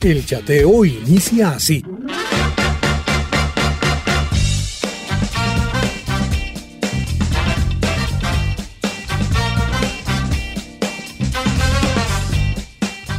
El chateo inicia así.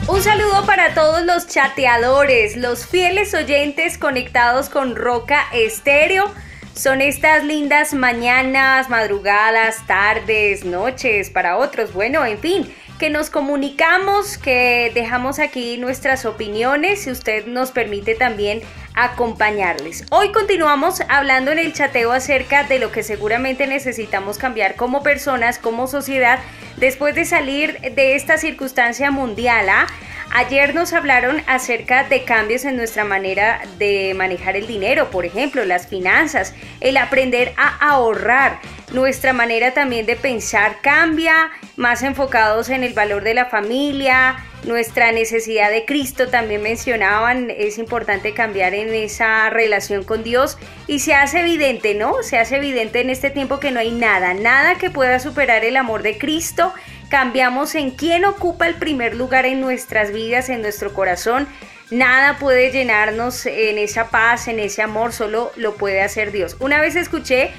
Un saludo para todos los chateadores, los fieles oyentes conectados con Roca Estéreo. Son estas lindas mañanas, madrugadas, tardes, noches para otros. Bueno, en fin, que nos comunicamos, que dejamos aquí nuestras opiniones, si usted nos permite también acompañarles. Hoy continuamos hablando en el chateo acerca de lo que seguramente necesitamos cambiar como personas, como sociedad, después de salir de esta circunstancia mundial. ¿ah? Ayer nos hablaron acerca de cambios en nuestra manera de manejar el dinero, por ejemplo, las finanzas, el aprender a ahorrar. Nuestra manera también de pensar cambia, más enfocados en el valor de la familia, nuestra necesidad de Cristo también mencionaban, es importante cambiar en esa relación con Dios y se hace evidente, ¿no? Se hace evidente en este tiempo que no hay nada, nada que pueda superar el amor de Cristo. Cambiamos en quién ocupa el primer lugar en nuestras vidas, en nuestro corazón. Nada puede llenarnos en esa paz, en ese amor, solo lo puede hacer Dios. Una vez escuché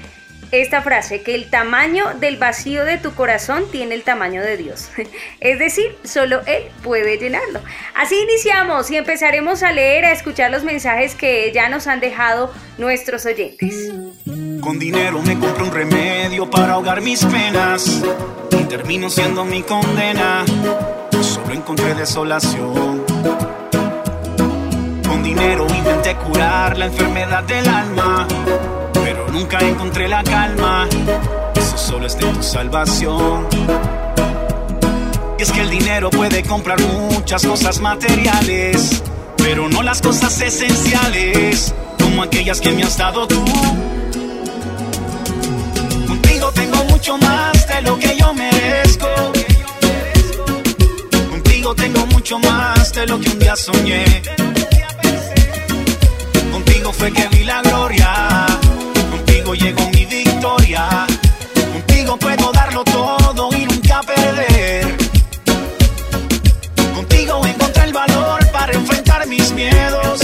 esta frase, que el tamaño del vacío de tu corazón tiene el tamaño de Dios. Es decir, solo Él puede llenarlo. Así iniciamos y empezaremos a leer, a escuchar los mensajes que ya nos han dejado nuestros oyentes. Con dinero me compro un remedio para ahogar mis penas y termino siendo mi condena. Solo encontré desolación. Con dinero intenté curar la enfermedad del alma nunca encontré la calma. Eso solo es de tu salvación. Y es que el dinero puede comprar muchas cosas materiales, pero no las cosas esenciales, como aquellas que me has dado tú. Contigo tengo mucho más de lo que yo merezco. Contigo tengo mucho más de lo que un día soñé. Contigo fue que vi la gloria llegó mi victoria. Contigo puedo darlo todo y nunca perder. Contigo encontré el valor para enfrentar mis miedos.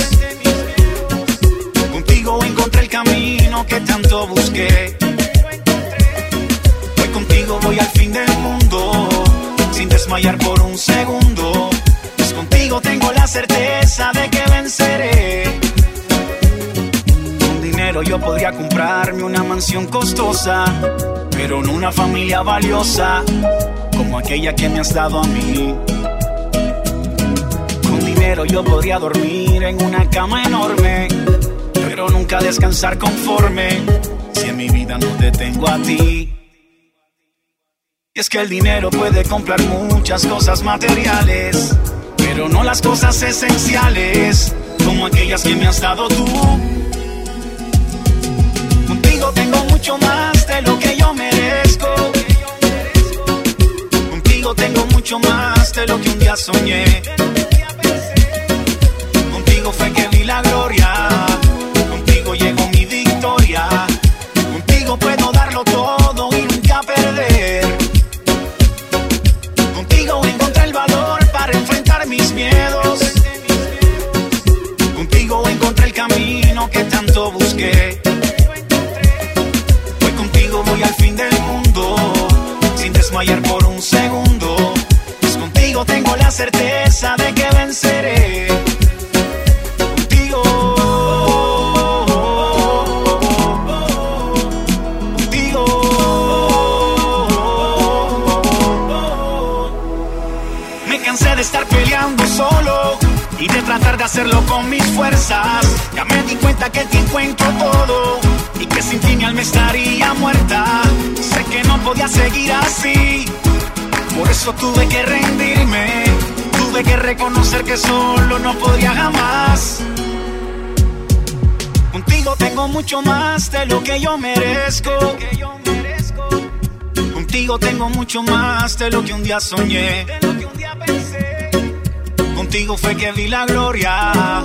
Contigo encontré el camino que tanto busqué. Hoy contigo voy al fin del mundo, sin desmayar por un segundo. Pues contigo tengo la certeza de que podría comprarme una mansión costosa, pero no una familia valiosa como aquella que me has dado a mí. Con dinero yo podría dormir en una cama enorme, pero nunca descansar conforme si en mi vida no te tengo a ti. Y es que el dinero puede comprar muchas cosas materiales, pero no las cosas esenciales como aquellas que me has dado tú mucho más de lo que yo merezco. Contigo tengo mucho más de lo que un día soñé. Que yo merezco. Contigo tengo mucho más de lo que un día soñé. Contigo fue que vi la gloria.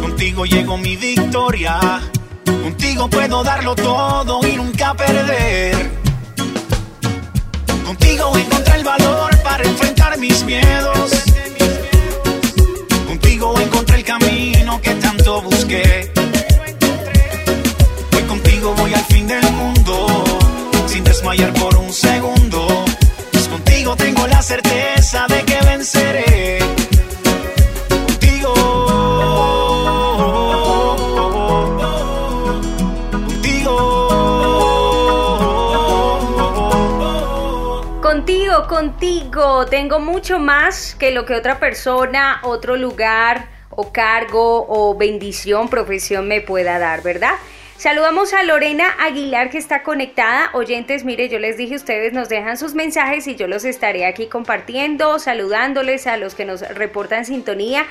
Contigo llegó mi victoria. Contigo puedo darlo todo y nunca perder. Contigo encontré el valor para enfrentar mis miedos. Contigo encontré el camino que tanto busqué. Tengo mucho más que lo que otra persona, otro lugar o cargo o bendición, profesión me pueda dar, ¿verdad? Saludamos a Lorena Aguilar que está conectada. Oyentes, mire, yo les dije, ustedes nos dejan sus mensajes y yo los estaré aquí compartiendo, saludándoles a los que nos reportan sintonía.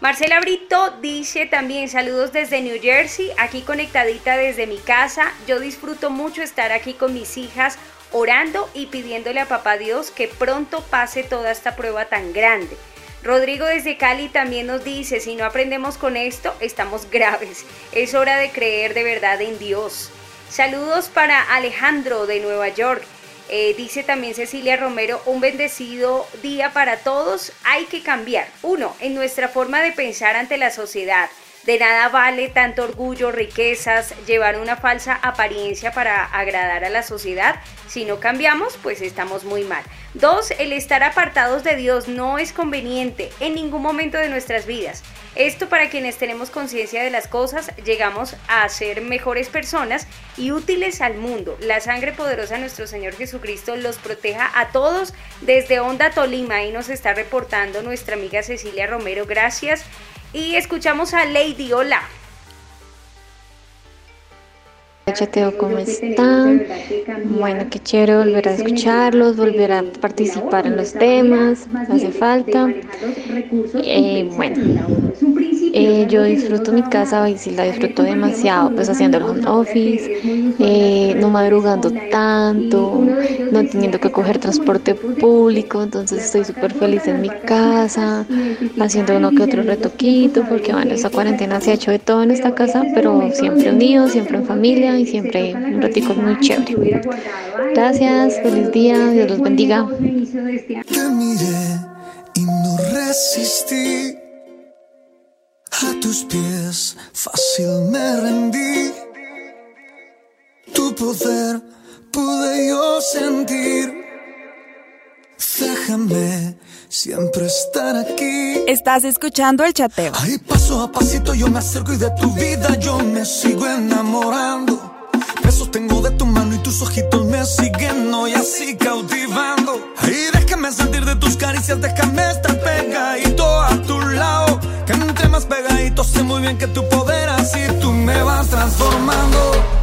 Marcela Brito dice también saludos desde New Jersey, aquí conectadita desde mi casa. Yo disfruto mucho estar aquí con mis hijas orando y pidiéndole a papá Dios que pronto pase toda esta prueba tan grande. Rodrigo desde Cali también nos dice, si no aprendemos con esto, estamos graves. Es hora de creer de verdad en Dios. Saludos para Alejandro de Nueva York. Eh, dice también Cecilia Romero, un bendecido día para todos. Hay que cambiar. Uno, en nuestra forma de pensar ante la sociedad. De nada vale tanto orgullo, riquezas, llevar una falsa apariencia para agradar a la sociedad. Si no cambiamos, pues estamos muy mal. Dos, el estar apartados de Dios no es conveniente en ningún momento de nuestras vidas. Esto para quienes tenemos conciencia de las cosas, llegamos a ser mejores personas y útiles al mundo. La sangre poderosa de nuestro Señor Jesucristo los proteja a todos desde Honda Tolima. y nos está reportando nuestra amiga Cecilia Romero. Gracias. Y escuchamos a Lady Hola. Chateo, ¿cómo están? Bueno, qué chévere volver a escucharlos, volver a participar en los temas, hace falta. Eh, bueno, eh, yo disfruto mi casa y sí la disfruto demasiado, pues haciendo el home office, eh, no madrugando tanto, no teniendo que coger transporte público, entonces estoy súper feliz en mi casa, haciendo uno que otro retoquito, porque bueno, esta cuarentena se ha hecho de todo en esta casa, pero siempre unidos, siempre en familia y siempre un ratico muy chévere. Gracias, feliz día, Dios los bendiga. Te miré y no resistí. A tus pies fácil me rendí. Tu poder pude yo sentir. Déjame siempre estar aquí. Estás escuchando el chateo. Ahí paso a pasito yo me acerco y de tu vida yo me sigo enamorando. Besos tengo de tu mano y tus ojitos me siguen hoy así cautivando. Ahí déjame sentir de tus caricias, déjame estar pegadito a tu pegadito sé muy bien que tu poder así tú me vas transformando.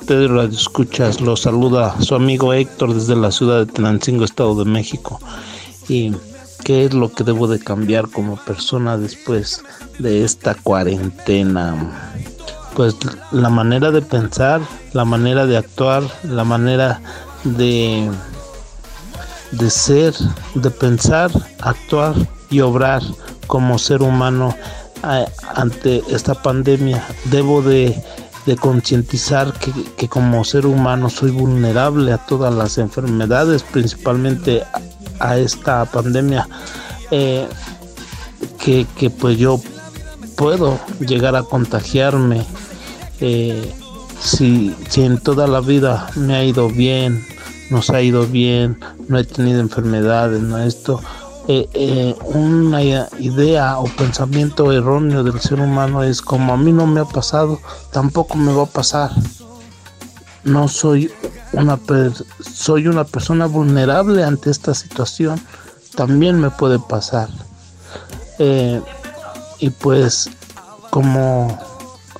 Ustedes radio escuchas. Los saluda su amigo Héctor desde la ciudad de Tenancingo, Estado de México. ¿Y qué es lo que debo de cambiar como persona después de esta cuarentena? Pues la manera de pensar, la manera de actuar, la manera de, de ser, de pensar, actuar y obrar como ser humano eh, ante esta pandemia. Debo de de concientizar que, como ser humano soy vulnerable a todas las enfermedades, principalmente a, esta pandemia, eh, que, pues yo puedo llegar a contagiarme. Eh, si, si en toda la vida me ha ido bien, nos ha ido bien, no he tenido enfermedades, no esto, eh, eh, una idea o pensamiento erróneo del ser humano es como a mí no me ha pasado, tampoco me va a pasar. No soy una soy una persona vulnerable ante esta situación, también me puede pasar. Eh, y pues como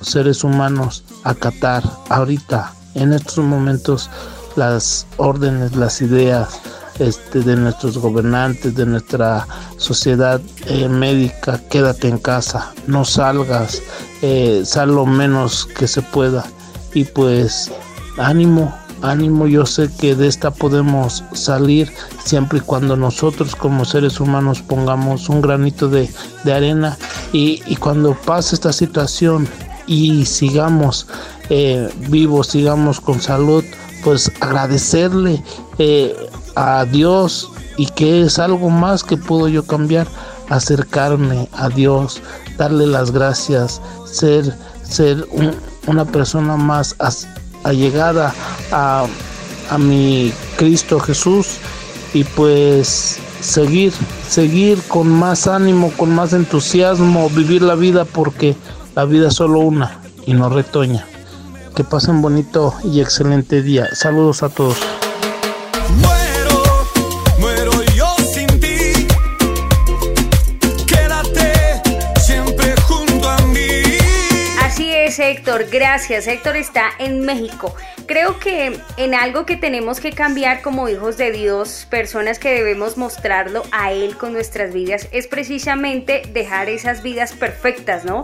seres humanos acatar ahorita en estos momentos las órdenes, las ideas, este, de nuestros gobernantes, de nuestra sociedad eh, médica, quédate en casa, no salgas, eh, sal lo menos que se pueda. Y pues ánimo, ánimo, yo sé que de esta podemos salir siempre y cuando nosotros como seres humanos pongamos un granito de, arena y, cuando pase esta situación y sigamos eh, vivos, sigamos con salud, pues agradecerle eh, a Dios y que es algo más que puedo yo cambiar, acercarme a Dios, darle las gracias, ser, ser una persona más allegada a, a mi Cristo Jesús y pues seguir, seguir con más ánimo, con más entusiasmo, vivir la vida porque la vida es solo una y no retoña. Que pasen bonito y excelente día. Saludos a todos. Héctor, gracias. Héctor está en México. Creo que en algo que tenemos que cambiar como hijos de Dios, personas que debemos mostrarlo a Él con nuestras vidas, es precisamente dejar esas vidas perfectas, ¿no?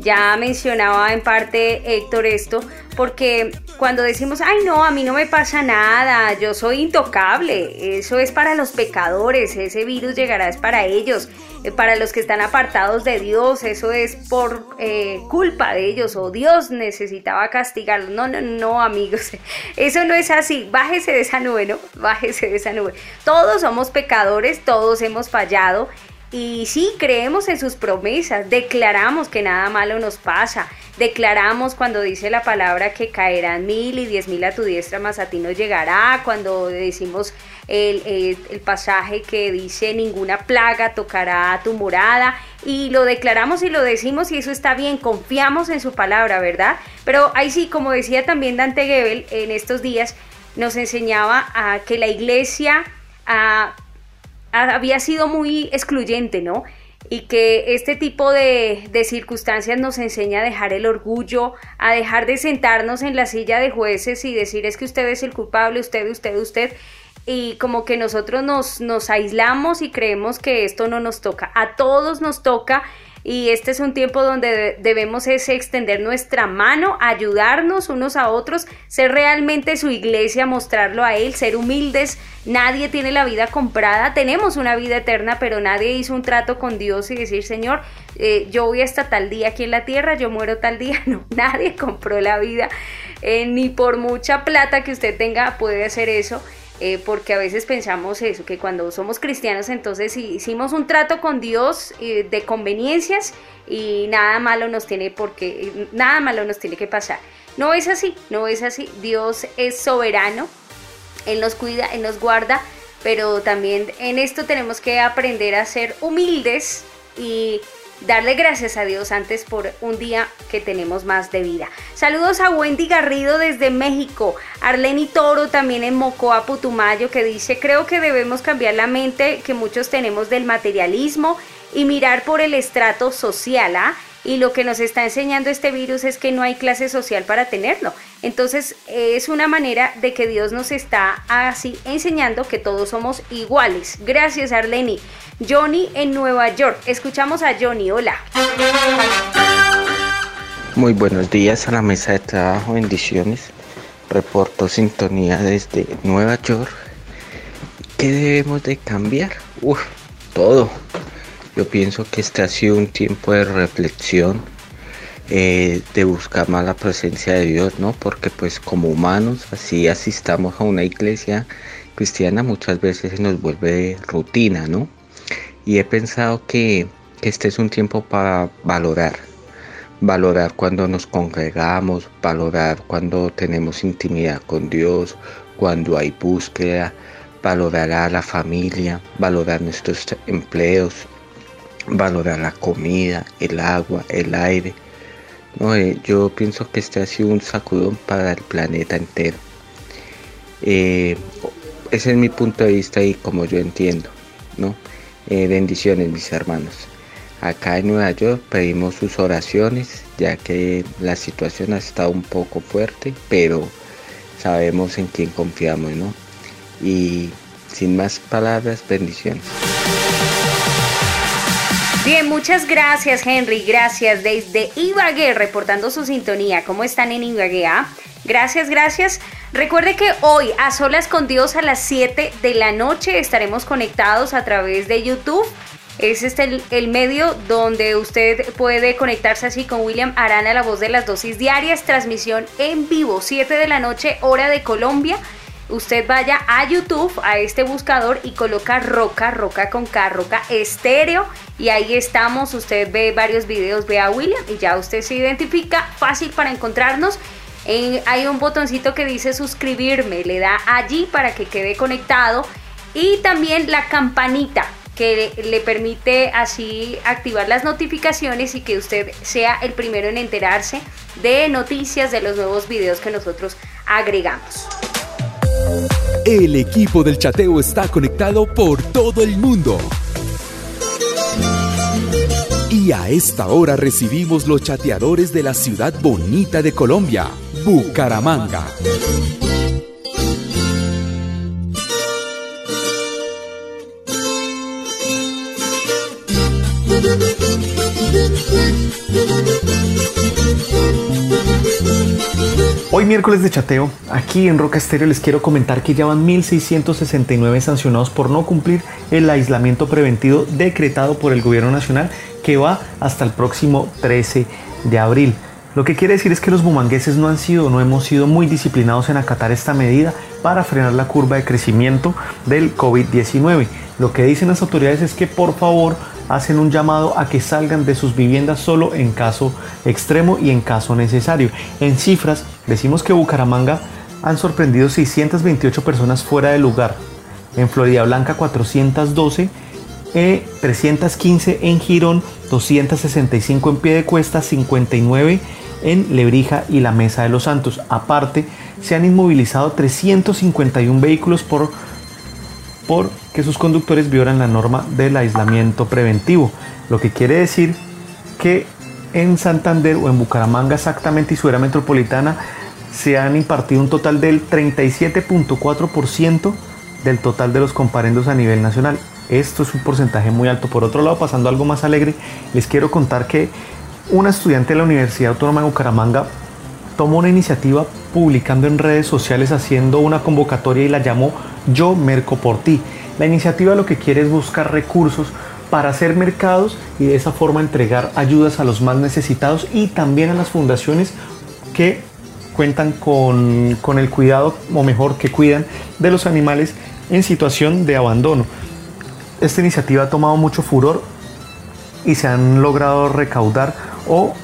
Ya mencionaba en parte Héctor esto, porque cuando decimos, ay no, a mí no me pasa nada, yo soy intocable, eso es para los pecadores, ese virus llegará es para ellos, eh, para los que están apartados de Dios, eso es por eh, culpa de ellos o Dios necesitaba castigarlos. No, no, no, amigos, eso no es así, bájese de esa nube, ¿no? Bájese de esa nube. Todos somos pecadores, todos hemos fallado y sí, creemos en sus promesas, declaramos que nada malo nos pasa, declaramos cuando dice la palabra que caerán mil y diez mil a tu diestra, más a ti no llegará, cuando decimos el, pasaje que dice ninguna plaga tocará a tu morada, y lo declaramos y lo decimos y eso está bien, confiamos en su palabra, ¿verdad? Pero ahí sí, como decía también Dante Gebel en estos días, nos enseñaba a que la iglesia... A, había sido muy excluyente, ¿no? Y que este tipo de, circunstancias nos enseña a dejar el orgullo, a dejar de sentarnos en la silla de jueces y decir es que usted es el culpable, usted, usted, usted, y como que nosotros nos, nos aislamos y creemos que esto no nos toca. A todos nos toca y este es un tiempo donde debemos es extender nuestra mano, ayudarnos unos a otros, ser realmente su iglesia, mostrarlo a Él, ser humildes. Nadie tiene la vida comprada, tenemos una vida eterna, pero nadie hizo un trato con Dios y decir, Señor, eh, yo voy hasta tal día aquí en la tierra, yo muero tal día. No, nadie compró la vida, eh, ni por mucha plata que usted tenga puede hacer eso. Eh, porque a veces pensamos eso, que cuando somos cristianos entonces hicimos un trato con Dios eh, de conveniencias y nada malo nos tiene porque nada malo nos tiene que pasar. No es así, no es así. Dios es soberano, Él nos cuida, Él nos guarda, pero también en esto tenemos que aprender a ser humildes y darle gracias a Dios antes por un día que tenemos más de vida. Saludos a Wendy Garrido desde México, Arleni Toro también en Mocoa, Putumayo, que dice, creo que debemos cambiar la mente que muchos tenemos del materialismo y mirar por el estrato social, ¿ah? Y lo que nos está enseñando este virus es que no hay clase social para tenerlo. Entonces es una manera de que Dios nos está así enseñando que todos somos iguales. Gracias Arleni. Johnny en Nueva York. Escuchamos a Johnny. Hola. Muy buenos días a la mesa de trabajo. Bendiciones. Reporto sintonía desde Nueva York. ¿Qué debemos de cambiar? Uf, todo. Yo pienso que este ha sido un tiempo de reflexión, eh, de buscar más la presencia de Dios, ¿no? Porque pues como humanos, así asistamos a una iglesia cristiana, muchas veces se nos vuelve rutina, ¿no? y he pensado que, este es un tiempo para valorar, valorar cuando nos congregamos, valorar cuando tenemos intimidad con Dios, cuando hay búsqueda, valorar a la familia, valorar nuestros empleos, valorar la comida, el agua, el aire. No, eh, yo pienso que este ha sido un sacudón para el planeta entero. Eh, ese es mi punto de vista y como yo entiendo, ¿no? Eh, bendiciones mis hermanos. Acá en Nueva York pedimos sus oraciones ya que la situación ha estado un poco fuerte, pero sabemos en quién confiamos, ¿no? Y sin más palabras, bendiciones. Bien, muchas gracias Henry, gracias desde Ibagué reportando su sintonía. ¿Cómo están en Ibagué? Ah? Gracias, gracias. Recuerde que hoy a solas con Dios a las 7 de la noche estaremos conectados a través de YouTube. Es este el, medio donde usted puede conectarse así con William Arana, la voz de las dosis diarias, transmisión en vivo, 7 de la noche, hora de Colombia. Usted vaya a YouTube, a este buscador y coloca Roca, Roca con K, Roca Estéreo. Y ahí estamos, usted ve varios videos, ve a William y ya usted se identifica, fácil para encontrarnos hay un botoncito que dice suscribirme, le da allí para que quede conectado y también la campanita que le permite así activar las notificaciones y que usted sea el primero en enterarse de noticias de los nuevos videos que nosotros agregamos. El equipo del chateo está conectado por todo el mundo. Y a esta hora recibimos los chateadores de la ciudad bonita de Colombia, Bucaramanga. Hoy miércoles de chateo, aquí en Roca Estéreo les quiero comentar que ya van 1.669 sancionados por no cumplir el aislamiento preventivo decretado por el gobierno nacional que va hasta el próximo 13 de abril. Lo que quiere decir es que los bumangueses no han sido, no hemos sido muy disciplinados en acatar esta medida para frenar la curva de crecimiento del COVID-19. Lo que dicen las autoridades es que por favor hacen un llamado a que salgan de sus viviendas solo en caso extremo y en caso necesario. En cifras, decimos que Bucaramanga han sorprendido 628 personas fuera del lugar. En Florida Blanca 412 315 e en Girón, 265 en pie de cuesta, 59 en Lebrija y la Mesa de los Santos. Aparte, se han inmovilizado 351 vehículos por, por que sus conductores violan la norma del aislamiento preventivo, lo que quiere decir que en Santander o en Bucaramanga exactamente y su era metropolitana se han impartido un total del 37.4% del total de los comparendos a nivel nacional. Esto es un porcentaje muy alto. Por otro lado, pasando algo más alegre, les quiero contar que una estudiante de la Universidad Autónoma de Bucaramanga tomó una iniciativa publicando en redes sociales haciendo una convocatoria y la llamó Yo Merco por ti. La iniciativa lo que quiere es buscar recursos para hacer mercados y de esa forma entregar ayudas a los más necesitados y también a las fundaciones que cuentan con, con el cuidado, o mejor, que cuidan de los animales en situación de abandono. Esta iniciativa ha tomado mucho furor y se han logrado recaudar o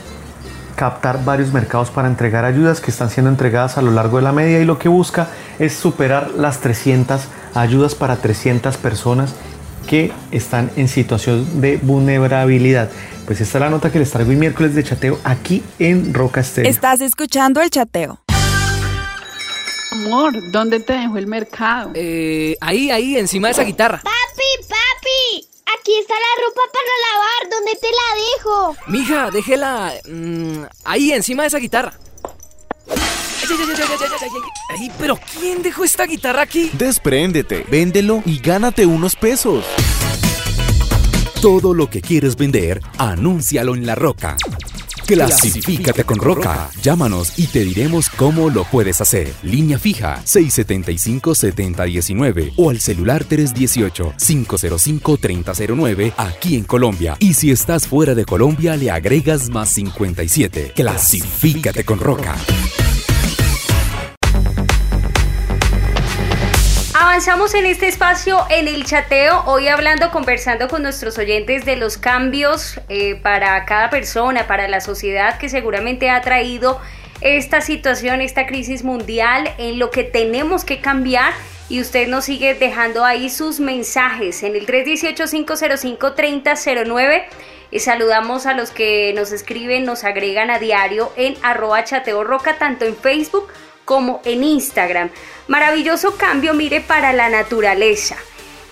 captar varios mercados para entregar ayudas que están siendo entregadas a lo largo de la media y lo que busca es superar las 300 ayudas para 300 personas que están en situación de vulnerabilidad. Pues esta es la nota que les traigo hoy miércoles de chateo aquí en Roca Estéreo. Estás escuchando el chateo. Amor, ¿dónde te dejo el mercado? Eh, ahí, ahí, encima de esa guitarra. Papi, papi, aquí está la ropa para lavar, ¿dónde te la dejo? Mija, déjela mm, ahí, encima de esa guitarra. Ay, ay, ay, ay, ay, ay, ay, ay, pero ¿quién dejó esta guitarra aquí? Despréndete, véndelo y gánate unos pesos. Todo lo que quieres vender, anúncialo en La Roca. Clasifícate con Roca. Llámanos y te diremos cómo lo puedes hacer. Línea fija 675-7019 o al celular 318-505-3009 aquí en Colombia. Y si estás fuera de Colombia, le agregas más 57. Clasifícate con Roca. Avanzamos en este espacio en el chateo, hoy hablando, conversando con nuestros oyentes de los cambios eh, para cada persona, para la sociedad que seguramente ha traído esta situación, esta crisis mundial, en lo que tenemos que cambiar. Y usted nos sigue dejando ahí sus mensajes en el 318-505-3009. Y saludamos a los que nos escriben, nos agregan a diario en arroba chateo roca, tanto en Facebook como en Instagram. Maravilloso cambio, mire, para la naturaleza.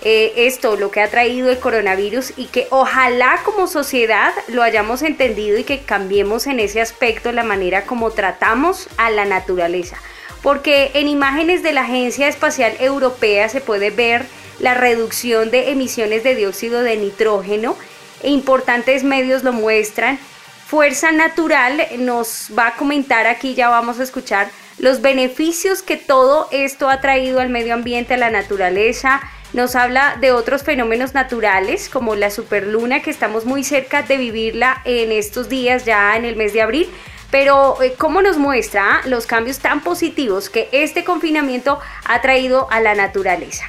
Eh, esto, lo que ha traído el coronavirus y que ojalá como sociedad lo hayamos entendido y que cambiemos en ese aspecto la manera como tratamos a la naturaleza. Porque en imágenes de la Agencia Espacial Europea se puede ver la reducción de emisiones de dióxido de nitrógeno e importantes medios lo muestran. Fuerza Natural nos va a comentar aquí, ya vamos a escuchar los beneficios que todo esto ha traído al medio ambiente, a la naturaleza. Nos habla de otros fenómenos naturales como la superluna que estamos muy cerca de vivirla en estos días ya en el mes de abril. Pero eh, ¿cómo nos muestra los cambios tan positivos que este confinamiento ha traído a la naturaleza?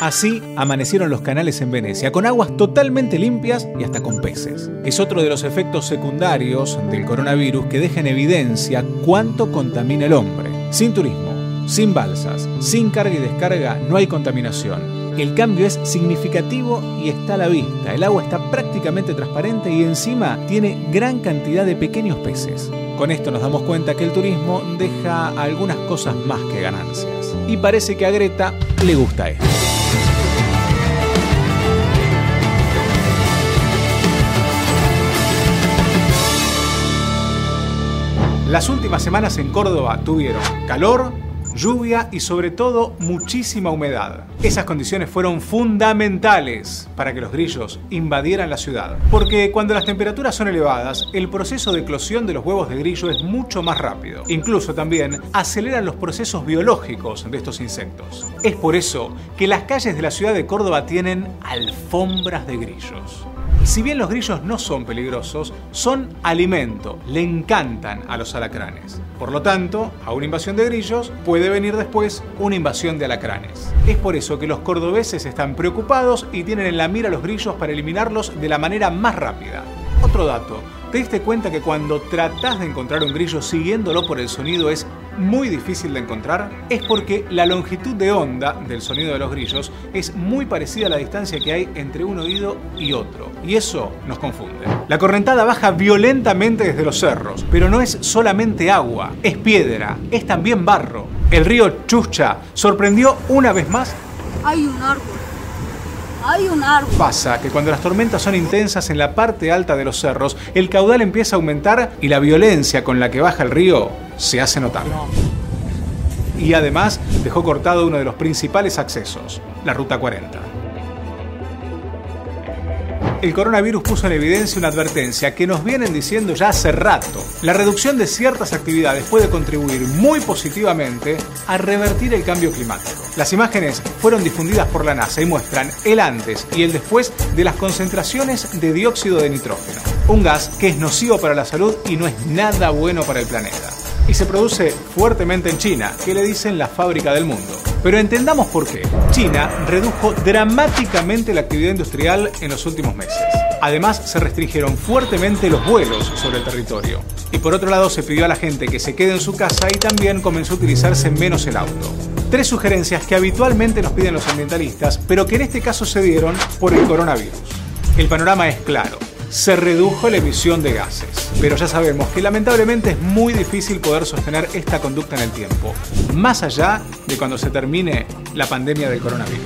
Así amanecieron los canales en Venecia, con aguas totalmente limpias y hasta con peces. Es otro de los efectos secundarios del coronavirus que deja en evidencia cuánto contamina el hombre. Sin turismo, sin balsas, sin carga y descarga no hay contaminación. El cambio es significativo y está a la vista. El agua está prácticamente transparente y encima tiene gran cantidad de pequeños peces. Con esto nos damos cuenta que el turismo deja algunas cosas más que ganancias. Y parece que a Greta le gusta esto. Las últimas semanas en Córdoba tuvieron calor, lluvia y sobre todo muchísima humedad. Esas condiciones fueron fundamentales para que los grillos invadieran la ciudad. Porque cuando las temperaturas son elevadas, el proceso de eclosión de los huevos de grillo es mucho más rápido. Incluso también aceleran los procesos biológicos de estos insectos. Es por eso que las calles de la ciudad de Córdoba tienen alfombras de grillos. Si bien los grillos no son peligrosos, son alimento, le encantan a los alacranes. Por lo tanto, a una invasión de grillos puede venir después una invasión de alacranes. Es por eso que los cordobeses están preocupados y tienen en la mira los grillos para eliminarlos de la manera más rápida. Otro dato, ¿te diste cuenta que cuando tratás de encontrar un grillo siguiéndolo por el sonido es muy difícil de encontrar? Es porque la longitud de onda del sonido de los grillos es muy parecida a la distancia que hay entre un oído y otro. Y eso nos confunde. La correntada baja violentamente desde los cerros, pero no es solamente agua, es piedra, es también barro. El río Chucha sorprendió una vez más Hay un árbol. Hay un árbol. Pasa que cuando las tormentas son intensas en la parte alta de los cerros, el caudal empieza a aumentar y la violencia con la que baja el río se hace notar. y además dejó cortado uno de los principales accesos, la Ruta 40. El coronavirus puso en evidencia una advertencia que nos vienen diciendo ya hace rato. La reducción de ciertas actividades puede contribuir muy positivamente a revertir el cambio climático. Las imágenes fueron difundidas por la NASA y muestran el antes y el después de las concentraciones de dióxido de nitrógeno, un gas que es nocivo para la salud y no es nada bueno para el planeta. Y se produce fuertemente en China, que le dicen la fábrica del mundo. Pero entendamos por qué. China redujo dramáticamente la actividad industrial en los últimos meses. Además, se restringieron fuertemente los vuelos sobre el territorio. Y por otro lado, se pidió a la gente que se quede en su casa y también comenzó a utilizarse menos el auto. Tres sugerencias que habitualmente nos piden los ambientalistas, pero que en este caso se dieron por el coronavirus. El panorama es claro se redujo la emisión de gases. Pero ya sabemos que lamentablemente es muy difícil poder sostener esta conducta en el tiempo, más allá de cuando se termine la pandemia del coronavirus.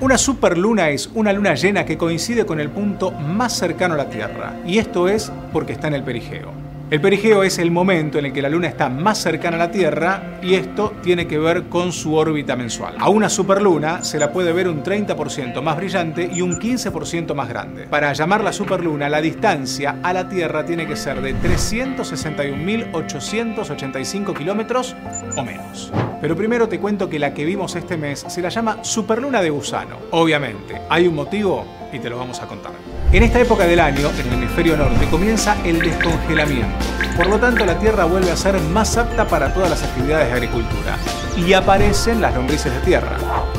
Una superluna es una luna llena que coincide con el punto más cercano a la Tierra, y esto es porque está en el perigeo. El perigeo es el momento en el que la Luna está más cercana a la Tierra y esto tiene que ver con su órbita mensual. A una superluna se la puede ver un 30% más brillante y un 15% más grande. Para llamarla superluna, la distancia a la Tierra tiene que ser de 361.885 kilómetros o menos. Pero primero te cuento que la que vimos este mes se la llama superluna de gusano. Obviamente, hay un motivo y te lo vamos a contar. En esta época del año, en el hemisferio norte, comienza el descongelamiento. Por lo tanto, la tierra vuelve a ser más apta para todas las actividades de agricultura. Y aparecen las lombrices de tierra,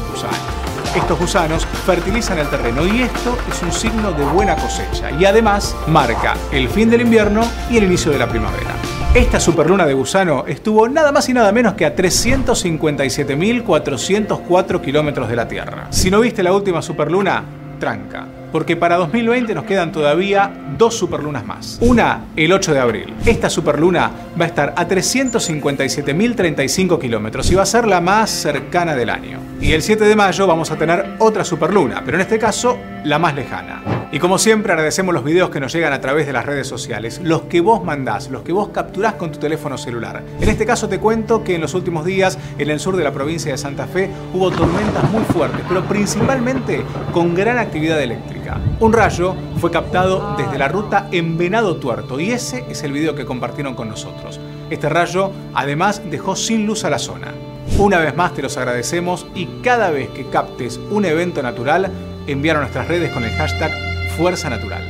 gusanos. Estos gusanos fertilizan el terreno y esto es un signo de buena cosecha y además marca el fin del invierno y el inicio de la primavera. Esta superluna de gusano estuvo nada más y nada menos que a 357.404 kilómetros de la Tierra. Si no viste la última superluna, tranca porque para 2020 nos quedan todavía dos superlunas más. Una, el 8 de abril. Esta superluna va a estar a 357.035 kilómetros y va a ser la más cercana del año. Y el 7 de mayo vamos a tener otra superluna, pero en este caso la más lejana. Y como siempre agradecemos los videos que nos llegan a través de las redes sociales, los que vos mandás, los que vos capturás con tu teléfono celular. En este caso te cuento que en los últimos días en el sur de la provincia de Santa Fe hubo tormentas muy fuertes, pero principalmente con gran actividad eléctrica. Un rayo fue captado desde la ruta en Venado Tuerto y ese es el video que compartieron con nosotros. Este rayo además dejó sin luz a la zona. Una vez más te los agradecemos y cada vez que captes un evento natural, enviar a nuestras redes con el hashtag Fuerza Natural.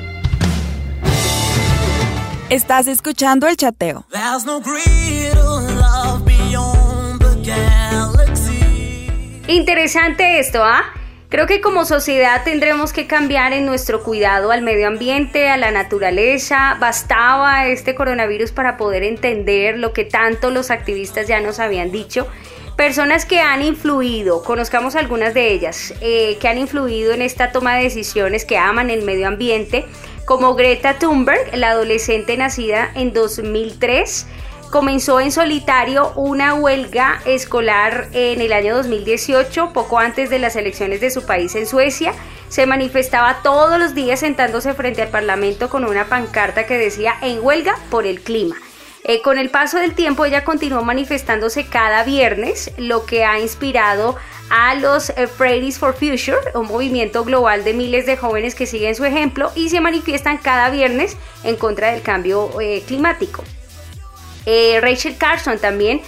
Estás escuchando el chateo. Interesante esto, ¿ah? Creo que como sociedad tendremos que cambiar en nuestro cuidado al medio ambiente, a la naturaleza. Bastaba este coronavirus para poder entender lo que tanto los activistas ya nos habían dicho Personas que han influido, conozcamos algunas de ellas, eh, que han influido en esta toma de decisiones, que aman el medio ambiente, como Greta Thunberg, la adolescente nacida en 2003, comenzó en solitario una huelga escolar en el año 2018, poco antes de las elecciones de su país en Suecia. Se manifestaba todos los días sentándose frente al Parlamento con una pancarta que decía en huelga por el clima. Eh, con el paso del tiempo ella continuó manifestándose cada viernes, lo que ha inspirado a los eh, Fridays for Future, un movimiento global de miles de jóvenes que siguen su ejemplo y se manifiestan cada viernes en contra del cambio eh, climático. Rachel Carson también,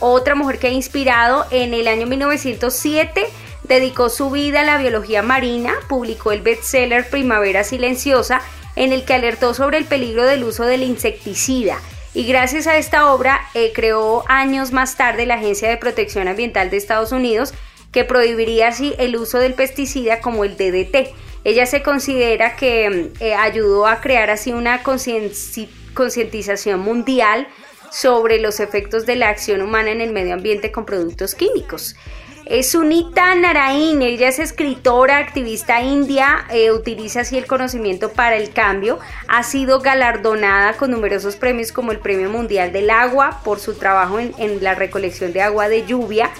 otra mujer que ha inspirado en el año 1907, dedicó su vida a la biología marina, publicó el bestseller Primavera Silenciosa, en el que alertó sobre el peligro del uso del insecticida y gracias a esta obra eh, creó años más tarde la Agencia de Protección Ambiental de Estados Unidos que prohibiría así el uso del pesticida como el DDT. Ella se considera que eh, ayudó a crear así una concientización mundial sobre los efectos de la acción humana en el medio ambiente con productos químicos. Es Sunita Narain, ella es escritora, activista india, eh, utiliza así el conocimiento para el cambio, ha sido galardonada con numerosos premios como el Premio Mundial del Agua por su trabajo en, la recolección de agua de lluvia,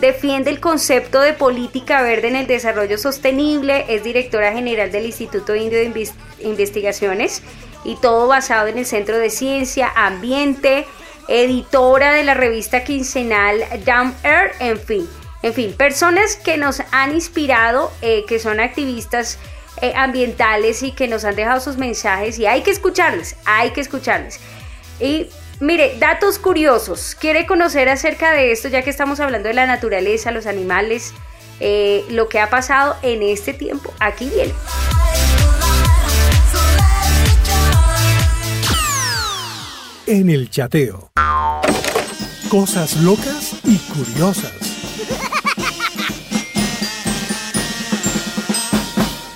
defiende el concepto de política verde en el desarrollo sostenible, es directora general del Instituto Indio de Investigaciones y todo basado en el Centro de Ciencia, Ambiente, editora de la revista quincenal Down Air, en fin. En fin, personas que nos han inspirado, eh, que son activistas eh, ambientales y que nos han dejado sus mensajes y hay que escucharles, hay que escucharles. Y mire, datos curiosos, quiere conocer acerca de esto ya que estamos hablando de la naturaleza, los animales, eh, lo que ha pasado en este tiempo. Aquí viene. En el chateo. Cosas locas y curiosas.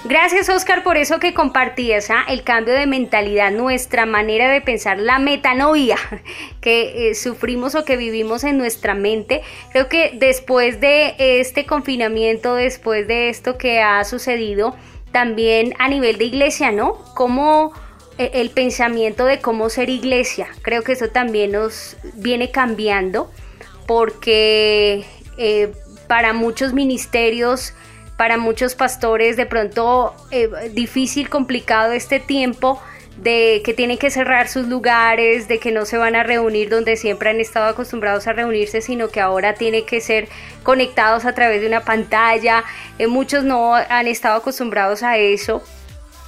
Gracias Oscar por eso que compartías, ¿ah? el cambio de mentalidad, nuestra manera de pensar, la metanoia que eh, sufrimos o que vivimos en nuestra mente. Creo que después de este confinamiento, después de esto que ha sucedido, también a nivel de iglesia, ¿no? Como eh, el pensamiento de cómo ser iglesia, creo que eso también nos viene cambiando porque eh, para muchos ministerios para muchos pastores de pronto eh, difícil, complicado este tiempo de que tienen que cerrar sus lugares, de que no se van a reunir donde siempre han estado acostumbrados a reunirse, sino que ahora tiene que ser conectados a través de una pantalla. Eh, muchos no han estado acostumbrados a eso.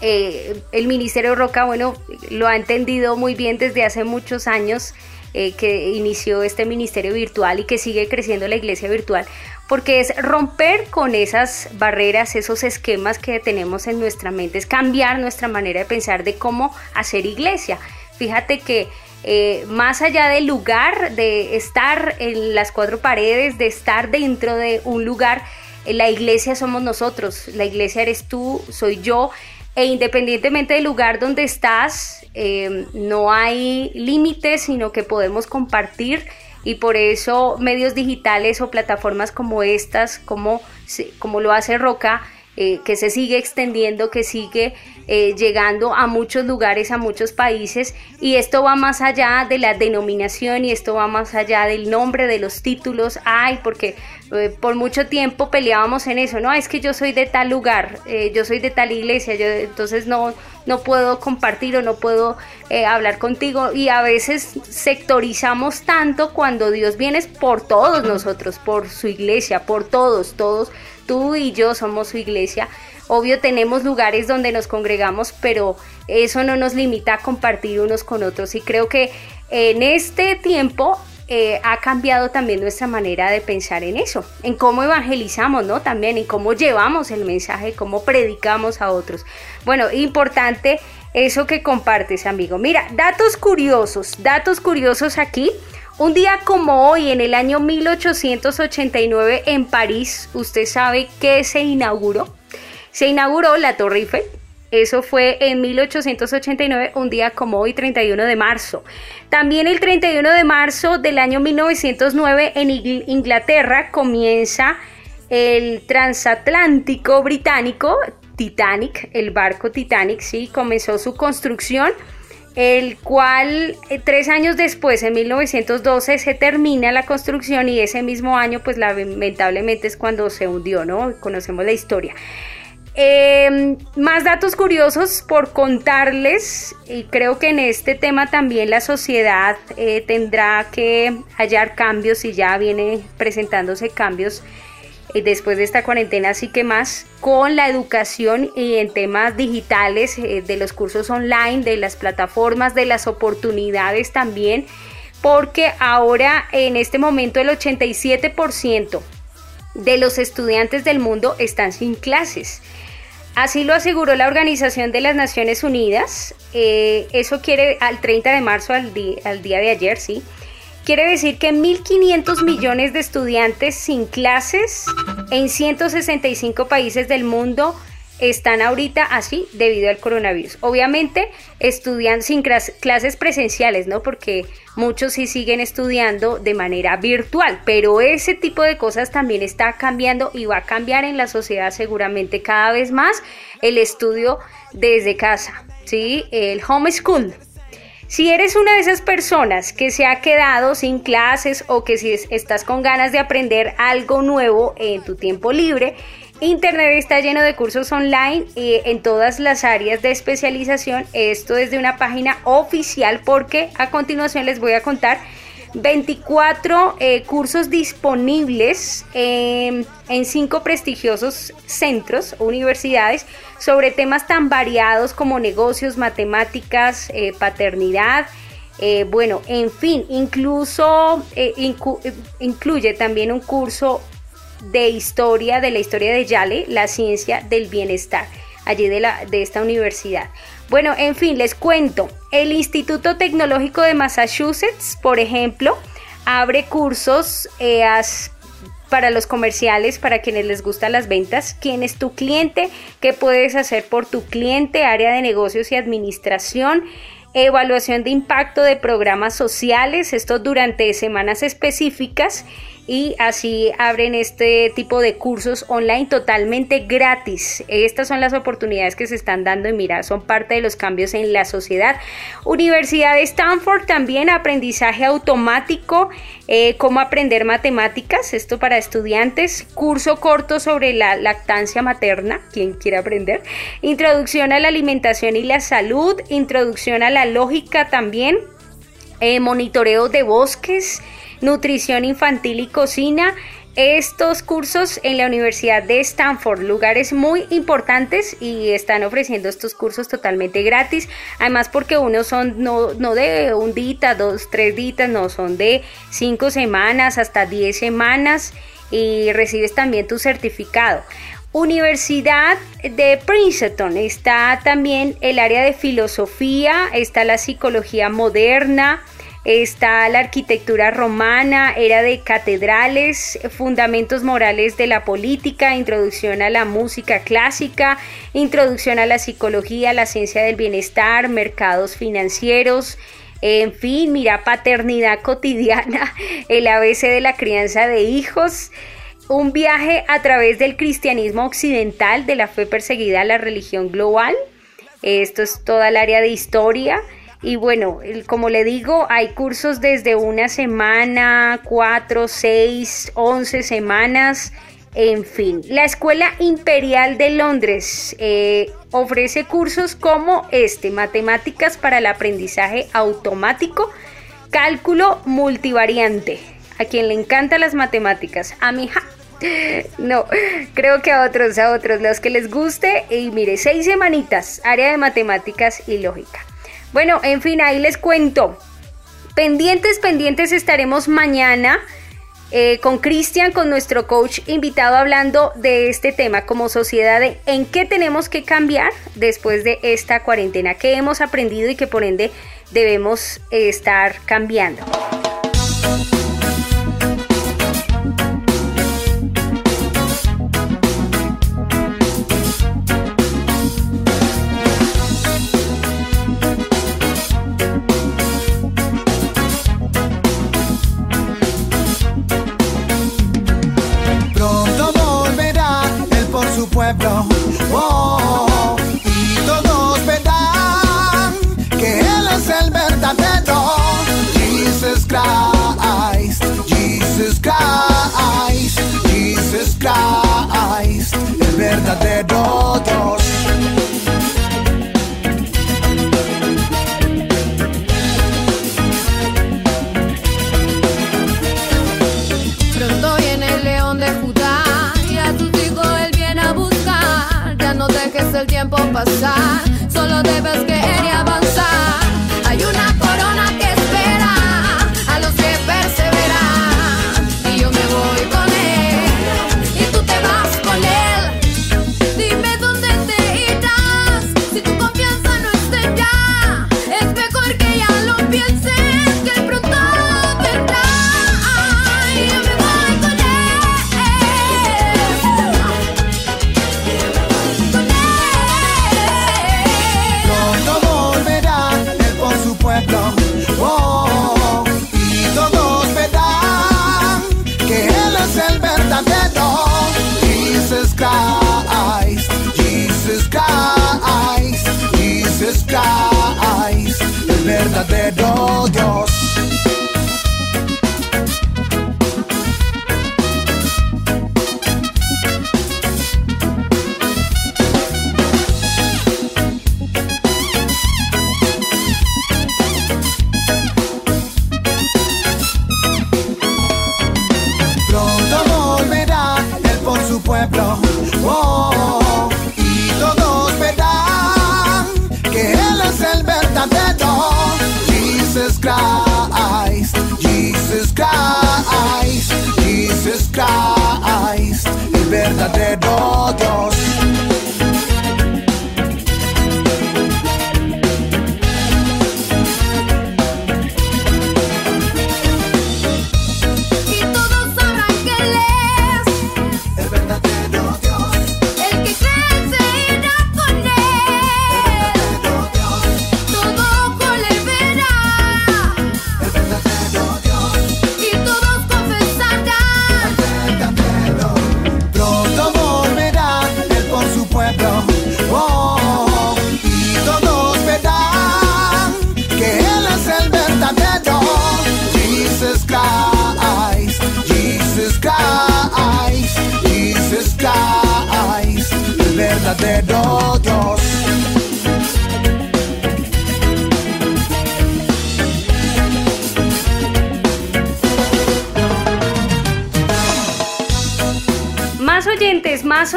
Eh, el Ministerio Roca, bueno, lo ha entendido muy bien desde hace muchos años. Que inició este ministerio virtual y que sigue creciendo la iglesia virtual, porque es romper con esas barreras, esos esquemas que tenemos en nuestra mente, es cambiar nuestra manera de pensar de cómo hacer iglesia. Fíjate que eh, más allá del lugar, de estar en las cuatro paredes, de estar dentro de un lugar, eh, la iglesia somos nosotros, la iglesia eres tú, soy yo, e independientemente del lugar donde estás, eh, no hay límites, sino que podemos compartir. Y por eso medios digitales o plataformas como estas, como, como lo hace Roca, eh, que se sigue extendiendo, que sigue eh, llegando a muchos lugares, a muchos países, y esto va más allá de la denominación y esto va más allá del nombre, de los títulos, ay, porque eh, por mucho tiempo peleábamos en eso, no, es que yo soy de tal lugar, yo soy de tal iglesia, yo entonces no, no puedo compartir o no puedo hablar contigo, y a veces sectorizamos tanto cuando Dios viene por todos nosotros, por su iglesia, por todos, todos tú y yo somos su iglesia. Obvio tenemos lugares donde nos congregamos, pero eso no nos limita a compartir unos con otros. Y creo que en este tiempo eh, ha cambiado también nuestra manera de pensar en eso, en cómo evangelizamos, ¿no? También en cómo llevamos el mensaje, cómo predicamos a otros. Bueno, importante eso que compartes, amigo. Mira, datos curiosos, datos curiosos aquí. Un día como hoy, en el año 1889, en París, ¿usted sabe qué se inauguró? Se inauguró la Torre Eiffel. Eso fue en 1889, un día como hoy, 31 de marzo. También el 31 de marzo del año 1909 en Inglaterra comienza el transatlántico británico Titanic, el barco Titanic, sí, comenzó su construcción el cual eh, tres años después, en 1912, se termina la construcción y ese mismo año, pues lamentablemente es cuando se hundió, ¿no? Conocemos la historia. Em, más datos curiosos por contarles y creo que en este tema también la sociedad eh, tendrá que hallar cambios y ya viene presentándose cambios después de esta cuarentena, así que más con la educación y en temas digitales, eh, de los cursos online, de las plataformas, de las oportunidades también, porque ahora en este momento el 87% de los estudiantes del mundo están sin clases. Así lo aseguró la Organización de las Naciones Unidas. Eh, eso quiere al 30 de marzo, al, al día de ayer, sí. Quiere decir que 1.500 millones de estudiantes sin clases en 165 países del mundo están ahorita así debido al coronavirus. Obviamente estudian sin clases presenciales, ¿no? Porque muchos sí siguen estudiando de manera virtual, pero ese tipo de cosas también está cambiando y va a cambiar en la sociedad seguramente cada vez más el estudio desde casa, ¿sí? El homeschool, si eres una de esas personas que se ha quedado sin clases o que si estás con ganas de aprender algo nuevo en tu tiempo libre, Internet está lleno de cursos online eh, en todas las áreas de especialización. Esto es de una página oficial porque a continuación les voy a contar 24 eh, cursos disponibles en, en cinco prestigiosos centros universidades sobre temas tan variados como negocios, matemáticas, eh, paternidad, eh, bueno, en fin, incluso incluye también un curso de historia, de la historia de Yale, la ciencia del bienestar, allí de, la, de esta universidad. Bueno, en fin, les cuento. El Instituto Tecnológico de Massachusetts, por ejemplo, abre cursos eh, para los comerciales, para quienes les gustan las ventas, quién es tu cliente, qué puedes hacer por tu cliente, área de negocios y administración, evaluación de impacto de programas sociales, esto durante semanas específicas y así abren este tipo de cursos online totalmente gratis. Estas son las oportunidades que se están dando y mira, son parte de los cambios en la sociedad. Universidad de Stanford también aprendizaje automático, eh, cómo aprender matemáticas, esto para estudiantes, curso corto sobre la lactancia materna, quien quiera aprender, introducción a la alimentación y la salud, introducción a la lógica también, eh, monitoreo de bosques, nutrición infantil y cocina. Estos cursos en la Universidad de Stanford, lugares muy importantes y están ofreciendo estos cursos totalmente gratis. Además porque unos son no, no de un día, dos, tres días, no, son de cinco semanas hasta diez semanas y recibes también tu certificado. Universidad de Princeton está también el área de filosofía, está la psicología moderna, está la arquitectura romana, era de catedrales, fundamentos morales de la política, introducción a la música clásica, introducción a la psicología, la ciencia del bienestar, mercados financieros. En fin, mira, paternidad cotidiana, el ABC de la crianza de hijos, un viaje a través del cristianismo occidental, de la fe perseguida a la religión global. Esto es toda el área de historia. Y bueno, como le digo, hay cursos desde una semana, cuatro, seis, once semanas, en fin. La Escuela Imperial de Londres eh, ofrece cursos como este, matemáticas para el aprendizaje automático, cálculo multivariante. A quien le encantan las matemáticas, a mi ja. No, creo que a otros, a otros, los que les guste. Y mire, seis semanitas, área de matemáticas y lógica. Bueno, en fin, ahí les cuento. Pendientes, pendientes estaremos mañana eh, con Cristian, con nuestro coach invitado hablando de este tema como sociedad, de en qué tenemos que cambiar después de esta cuarentena, qué hemos aprendido y que por ende debemos eh, estar cambiando. Solo debes querer buscáis el verdadero Dios.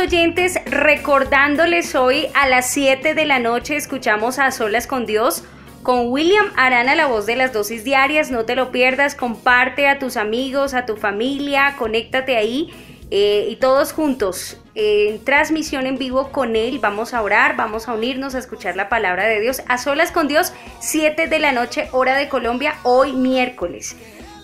Oyentes, recordándoles hoy a las 7 de la noche escuchamos a Solas con Dios con William Arana, la voz de las dosis diarias. No te lo pierdas, comparte a tus amigos, a tu familia, conéctate ahí eh, y todos juntos eh, en transmisión en vivo con él. Vamos a orar, vamos a unirnos a escuchar la palabra de Dios. A Solas con Dios, 7 de la noche, hora de Colombia, hoy miércoles.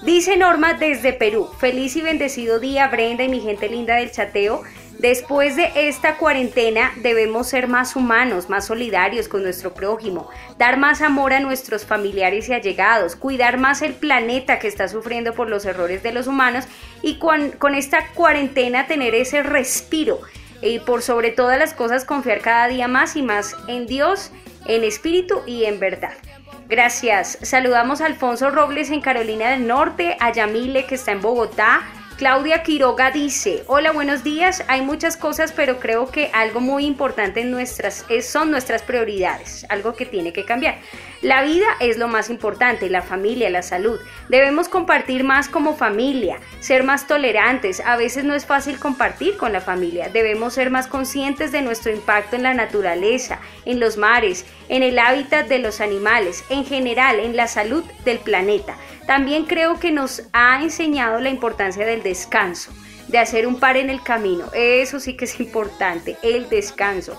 Dice Norma desde Perú, feliz y bendecido día Brenda y mi gente linda del chateo. Después de esta cuarentena debemos ser más humanos, más solidarios con nuestro prójimo, dar más amor a nuestros familiares y allegados, cuidar más el planeta que está sufriendo por los errores de los humanos y con, esta cuarentena tener ese respiro y por sobre todas las cosas confiar cada día más y más en Dios, en espíritu y en verdad. Gracias. Saludamos a Alfonso Robles en Carolina del Norte, a Yamile que está en Bogotá. Claudia Quiroga dice, hola, buenos días. Hay muchas cosas, pero creo que algo muy importante en nuestras, es- son nuestras prioridades, algo que tiene que cambiar. La vida es lo más importante, la familia, la salud. Debemos compartir más como familia, ser más tolerantes. A veces no es fácil compartir con la familia. Debemos ser más conscientes de nuestro impacto en la naturaleza, en los mares, en el hábitat de los animales, en general, en la salud del planeta. También creo que nos ha enseñado la importancia del descanso, de hacer un par en el camino. Eso sí que es importante, el descanso.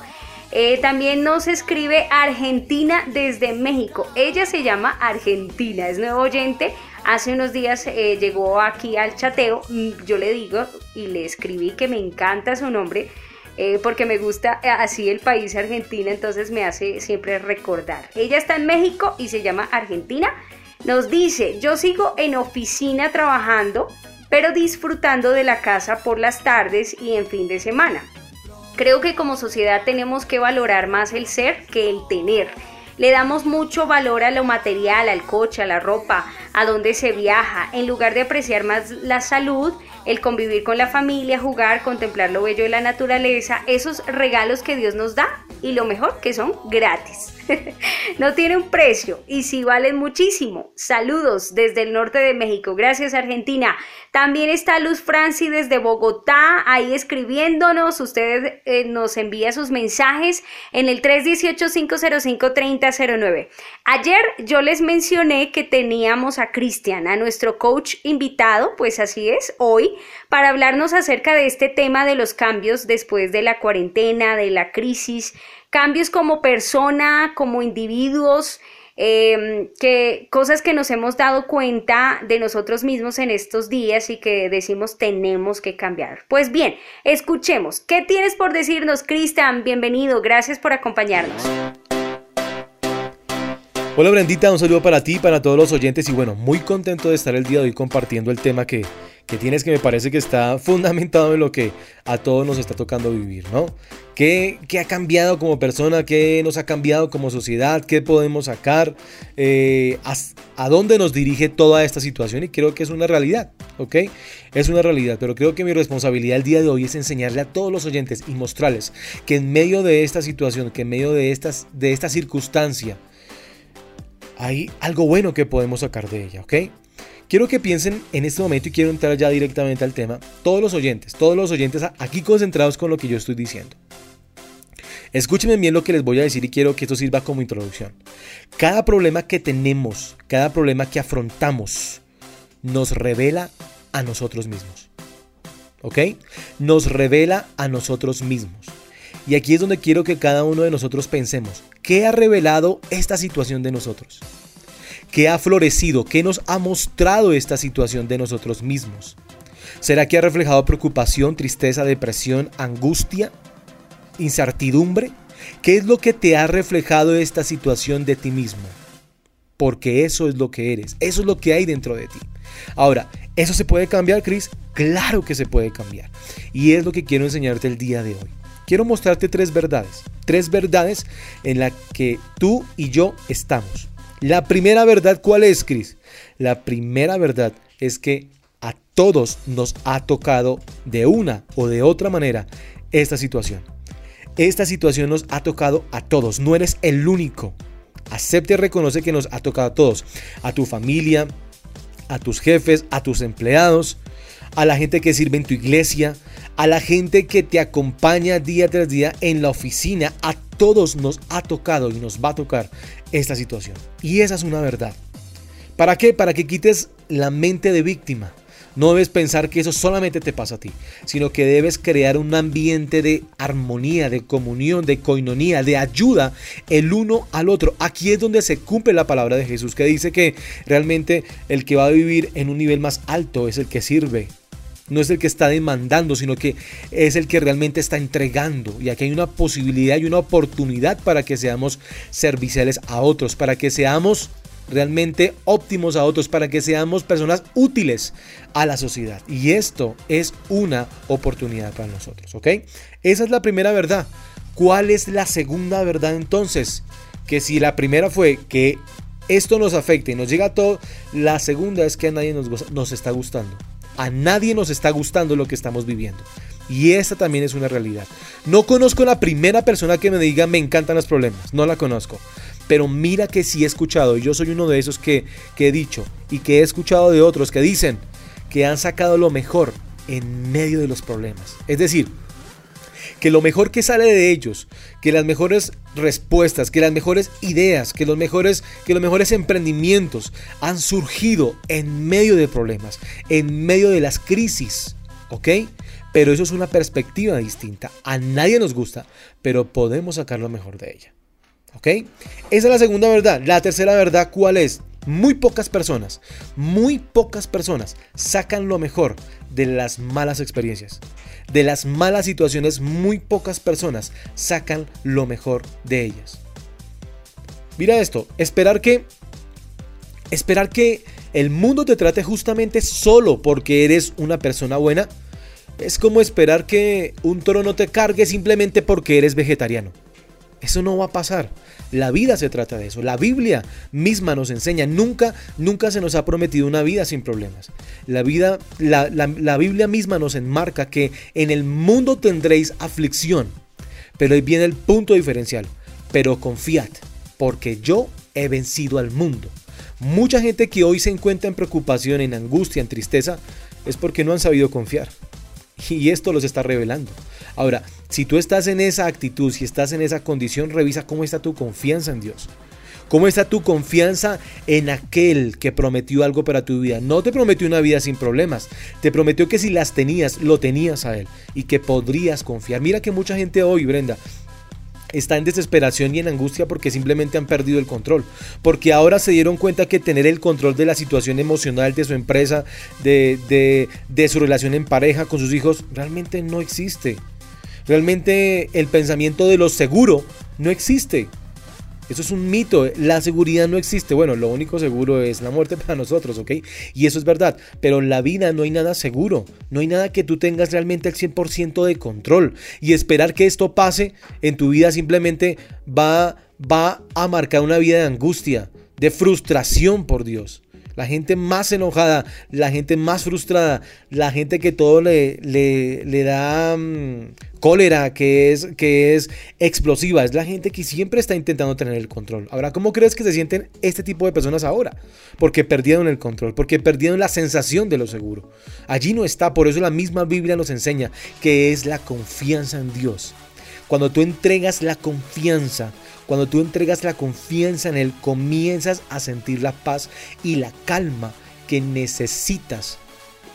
Eh, también nos escribe Argentina desde México. Ella se llama Argentina, es nuevo oyente. Hace unos días eh, llegó aquí al chateo. Mm, Yo le digo y le escribí que me encanta su nombre eh, porque me gusta eh, así el país Argentina, entonces me hace siempre recordar. Ella está en México y se llama Argentina. Nos dice, yo sigo en oficina trabajando, pero disfrutando de la casa por las tardes y en fin de semana. Creo que como sociedad tenemos que valorar más el ser que el tener. Le damos mucho valor a lo material, al coche, a la ropa, a dónde se viaja, en lugar de apreciar más la salud, el convivir con la familia, jugar, contemplar lo bello de la naturaleza, esos regalos que Dios nos da y lo mejor que son gratis. no tiene un precio y sí valen muchísimo. Saludos desde el norte de México. Gracias Argentina. También está Luz Franci desde Bogotá ahí escribiéndonos. Usted eh, nos envía sus mensajes en el 318-505-3009. Ayer yo les mencioné que teníamos a Cristian, a nuestro coach invitado, pues así es, hoy, para hablarnos acerca de este tema de los cambios después de la cuarentena, de la crisis, cambios como persona, como individuos, eh, que cosas que nos hemos dado cuenta de nosotros mismos en estos días y que decimos tenemos que cambiar. Pues bien, escuchemos. ¿Qué tienes por decirnos, Cristian? Bienvenido, gracias por acompañarnos. Hola Brendita, un saludo para ti y para todos los oyentes y bueno, muy contento de estar el día de hoy compartiendo el tema que, que tienes que me parece que está fundamentado en lo que a todos nos está tocando vivir, ¿no? ¿Qué, ha cambiado como persona? ¿Qué nos ha cambiado como sociedad? ¿Qué podemos sacar? Eh, a, ¿A dónde nos dirige toda esta situación? Y creo que es una realidad, ¿ok? Es una realidad, pero creo que mi responsabilidad el día de hoy es enseñarle a todos los oyentes y mostrarles que en medio de esta situación, que en medio de, estas, de esta circunstancia, hay algo bueno que podemos sacar de ella, ¿ok? Quiero que piensen en este momento y quiero entrar ya directamente al tema. Todos los oyentes, todos los oyentes aquí concentrados con lo que yo estoy diciendo. Escúchenme bien lo que les voy a decir y quiero que esto sirva como introducción. Cada problema que tenemos, cada problema que afrontamos, nos revela a nosotros mismos. ¿Ok? Nos revela a nosotros mismos. Y aquí es donde quiero que cada uno de nosotros pensemos, ¿qué ha revelado esta situación de nosotros? ¿Qué ha florecido? ¿Qué nos ha mostrado esta situación de nosotros mismos? ¿Será que ha reflejado preocupación, tristeza, depresión, angustia, incertidumbre? ¿Qué es lo que te ha reflejado esta situación de ti mismo? Porque eso es lo que eres, eso es lo que hay dentro de ti. Ahora, ¿eso se puede cambiar, Chris? Claro que se puede cambiar. Y es lo que quiero enseñarte el día de hoy. Quiero mostrarte tres verdades, tres verdades en las que tú y yo estamos. La primera verdad, ¿cuál es, Chris? La primera verdad es que a todos nos ha tocado de una o de otra manera esta situación. Esta situación nos ha tocado a todos, no eres el único. Acepte y reconoce que nos ha tocado a todos, a tu familia, a tus jefes, a tus empleados, a la gente que sirve en tu iglesia, a la gente que te acompaña día tras día en la oficina. A todos nos ha tocado y nos va a tocar esta situación. Y esa es una verdad. ¿Para qué? Para que quites la mente de víctima. No debes pensar que eso solamente te pasa a ti, sino que debes crear un ambiente de armonía, de comunión, de coinonía, de ayuda el uno al otro. Aquí es donde se cumple la palabra de Jesús que dice que realmente el que va a vivir en un nivel más alto es el que sirve, no es el que está demandando, sino que es el que realmente está entregando. Y aquí hay una posibilidad y una oportunidad para que seamos serviciales a otros, para que seamos realmente óptimos a otros, para que seamos personas útiles a la sociedad. Y esto es una oportunidad para nosotros, ¿ok? Esa es la primera verdad. ¿Cuál es la segunda verdad entonces? Que si la primera fue que esto nos afecta y nos llega a todo, la segunda es que a nadie nos, nos está gustando. A nadie nos está gustando lo que estamos viviendo. Y esta también es una realidad. No conozco la primera persona que me diga me encantan los problemas. No la conozco. Pero mira que sí he escuchado, y yo soy uno de esos que, que he dicho, y que he escuchado de otros que dicen que han sacado lo mejor en medio de los problemas. Es decir, que lo mejor que sale de ellos, que las mejores respuestas, que las mejores ideas, que los mejores, que los mejores emprendimientos han surgido en medio de problemas, en medio de las crisis, ¿ok? Pero eso es una perspectiva distinta. A nadie nos gusta, pero podemos sacar lo mejor de ella. ¿Ok? Esa es la segunda verdad. La tercera verdad, ¿cuál es? Muy pocas personas, muy pocas personas sacan lo mejor de las malas experiencias. De las malas situaciones, muy pocas personas sacan lo mejor de ellas. Mira esto, esperar que esperar que el mundo te trate justamente solo porque eres una persona buena es como esperar que un toro no te cargue simplemente porque eres vegetariano. Eso no va a pasar. La vida se trata de eso. La Biblia misma nos enseña. Nunca, nunca se nos ha prometido una vida sin problemas. La vida, la, la Biblia misma nos enmarca que en el mundo tendréis aflicción. Pero ahí viene el punto diferencial. Pero confiad, porque yo he vencido al mundo. Mucha gente que hoy se encuentra en preocupación, en angustia, en tristeza, es porque no han sabido confiar. Y esto los está revelando. Ahora, si tú estás en esa actitud, si estás en esa condición, revisa cómo está tu confianza en Dios. ¿Cómo está tu confianza en aquel que prometió algo para tu vida? No te prometió una vida sin problemas. Te prometió que si las tenías, lo tenías a Él y que podrías confiar. Mira que mucha gente hoy, Brenda, está en desesperación y en angustia porque simplemente han perdido el control. Porque ahora se dieron cuenta que tener el control de la situación emocional de su empresa, de, de su relación en pareja con sus hijos, realmente no existe. Realmente el pensamiento de lo seguro no existe. Eso es un mito, la seguridad no existe. Bueno, lo único seguro es la muerte para nosotros, ¿ok? Y eso es verdad, pero en la vida no hay nada seguro, no hay nada que tú tengas realmente el 100% de control. Y esperar que esto pase en tu vida simplemente va, va a marcar una vida de angustia, de frustración por Dios. La gente más enojada, la gente más frustrada, la gente que todo le, le, le da mm, cólera, que es, que es explosiva, es la gente que siempre está intentando tener el control. Ahora, ¿cómo crees que se sienten este tipo de personas ahora? Porque perdieron el control, porque perdieron la sensación de lo seguro. Allí no está, por eso la misma Biblia nos enseña que es la confianza en Dios. Cuando tú entregas la confianza, cuando tú entregas la confianza en Él, comienzas a sentir la paz y la calma que necesitas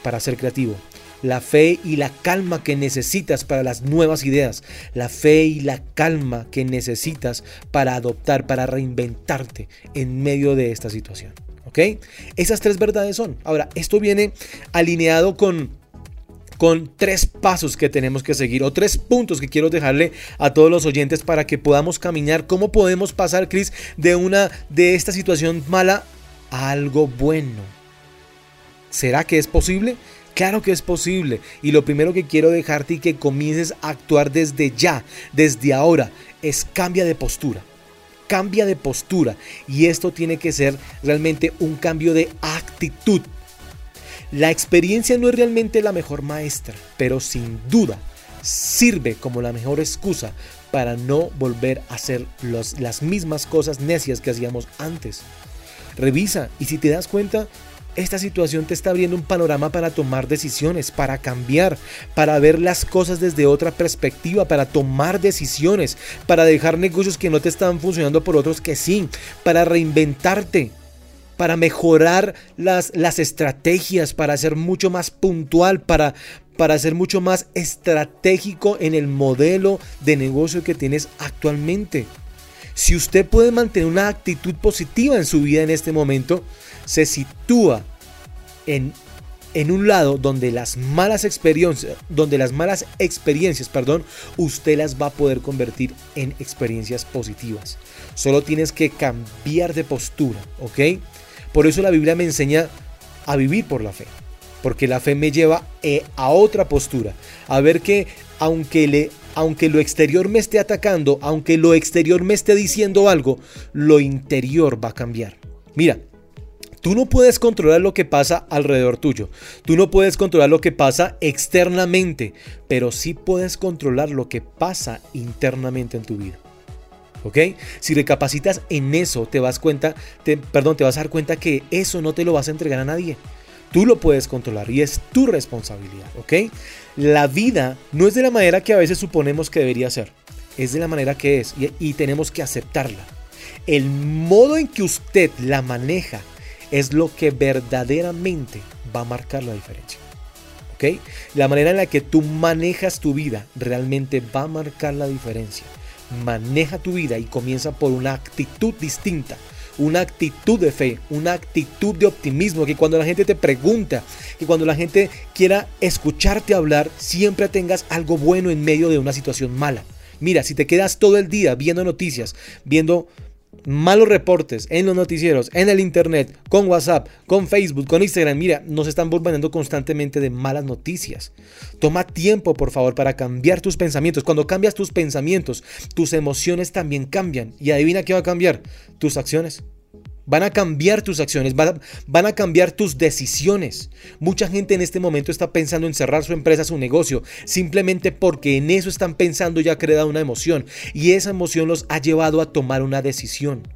para ser creativo. La fe y la calma que necesitas para las nuevas ideas. La fe y la calma que necesitas para adoptar, para reinventarte en medio de esta situación. ¿Ok? Esas tres verdades son. Ahora, esto viene alineado con con tres pasos que tenemos que seguir o tres puntos que quiero dejarle a todos los oyentes para que podamos caminar. ¿Cómo podemos pasar, Chris, de una de esta situación mala a algo bueno? ¿Será que es posible? Claro que es posible. Y lo primero que quiero dejarte y que comiences a actuar desde ya, desde ahora, es cambia de postura. Cambia de postura. Y esto tiene que ser realmente un cambio de actitud. La experiencia no es realmente la mejor maestra, pero sin duda sirve como la mejor excusa para no volver a hacer las mismas cosas necias que hacíamos antes. Revisa y si te das cuenta, esta situación te está abriendo un panorama para tomar decisiones, para cambiar, para ver las cosas desde otra perspectiva, para tomar decisiones, para dejar negocios que no te están funcionando por otros que sí, para reinventarte para mejorar las, las estrategias, para ser mucho más puntual, para, para ser mucho más estratégico en el modelo de negocio que tienes actualmente. Si usted puede mantener una actitud positiva en su vida en este momento, se sitúa en, en un lado donde las malas experiencias, donde las malas experiencias, perdón, usted las va a poder convertir en experiencias positivas. Solo tienes que cambiar de postura, ¿ok? Por eso la Biblia me enseña a vivir por la fe. Porque la fe me lleva eh, a otra postura. A ver que aunque, le, aunque lo exterior me esté atacando, aunque lo exterior me esté diciendo algo, lo interior va a cambiar. Mira, Tú no puedes controlar lo que pasa alrededor tuyo. Tú no puedes controlar lo que pasa externamente, pero sí puedes controlar lo que pasa internamente en tu vida. ¿Ok? Si recapacitas en eso, te vas cuenta, perdón, te vas a dar cuenta que eso no te lo vas a entregar a nadie. Tú lo puedes controlar y es tu responsabilidad, ¿ok? La vida no es de la manera que a veces suponemos que debería ser, es de la manera que es y, tenemos que aceptarla. El modo en que usted la maneja es lo que verdaderamente va a marcar la diferencia. ¿ok? La manera en la que tú manejas tu vida realmente va a marcar la diferencia maneja tu vida y comienza por una actitud distinta. Una actitud de fe, una actitud de optimismo, que cuando la gente te pregunta, que cuando la gente quiera escucharte hablar, siempre tengas algo bueno en medio de una situación mala. Mira, si te quedas todo el día viendo noticias, viendo malos reportes en los noticieros, en el internet, con WhatsApp, con Facebook, con Instagram. Mira, nos están bombardeando constantemente de malas noticias. Toma tiempo, por favor, para cambiar tus pensamientos. Cuando cambias tus pensamientos, tus emociones también cambian. Y adivina qué va a cambiar, tus acciones. Van a cambiar tus acciones, van a, cambiar tus decisiones. Mucha gente en este momento está pensando en cerrar su empresa, su negocio, simplemente porque en eso están pensando y ha creado una emoción. Y esa emoción los ha llevado a tomar una decisión.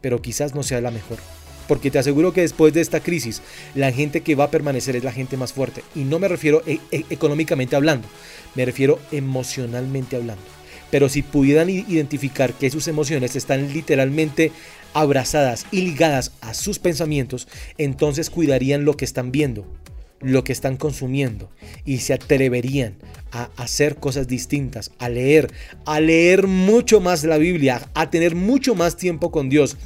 Pero quizás no sea la mejor. Porque te aseguro que después de esta crisis, la gente que va a permanecer es la gente más fuerte. Y no me refiero e, e, económicamente hablando, me refiero emocionalmente hablando. Pero si pudieran identificar que sus emociones están literalmente abrazadas y ligadas a sus pensamientos, entonces cuidarían lo que están viendo, lo que están consumiendo y se atreverían a hacer cosas distintas, a leer, a leer mucho más la Biblia, a tener mucho más tiempo con Dios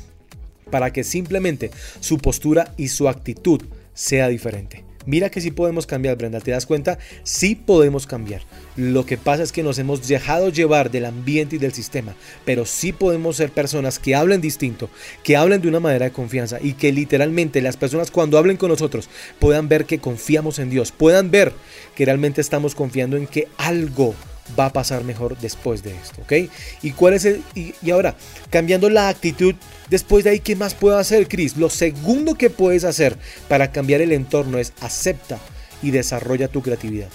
para que simplemente su postura y su actitud sea diferente. Mira que sí podemos cambiar, Brenda. ¿Te das cuenta? Sí podemos cambiar. Lo que pasa es que nos hemos dejado llevar del ambiente y del sistema. Pero sí podemos ser personas que hablen distinto, que hablen de una manera de confianza y que literalmente las personas cuando hablen con nosotros puedan ver que confiamos en Dios, puedan ver que realmente estamos confiando en que algo va a pasar mejor después de esto, ¿ok? ¿Y cuál es el y, ahora cambiando la actitud después de ahí qué más puedo hacer, Chris? Lo segundo que puedes hacer para cambiar el entorno es acepta y desarrolla tu creatividad.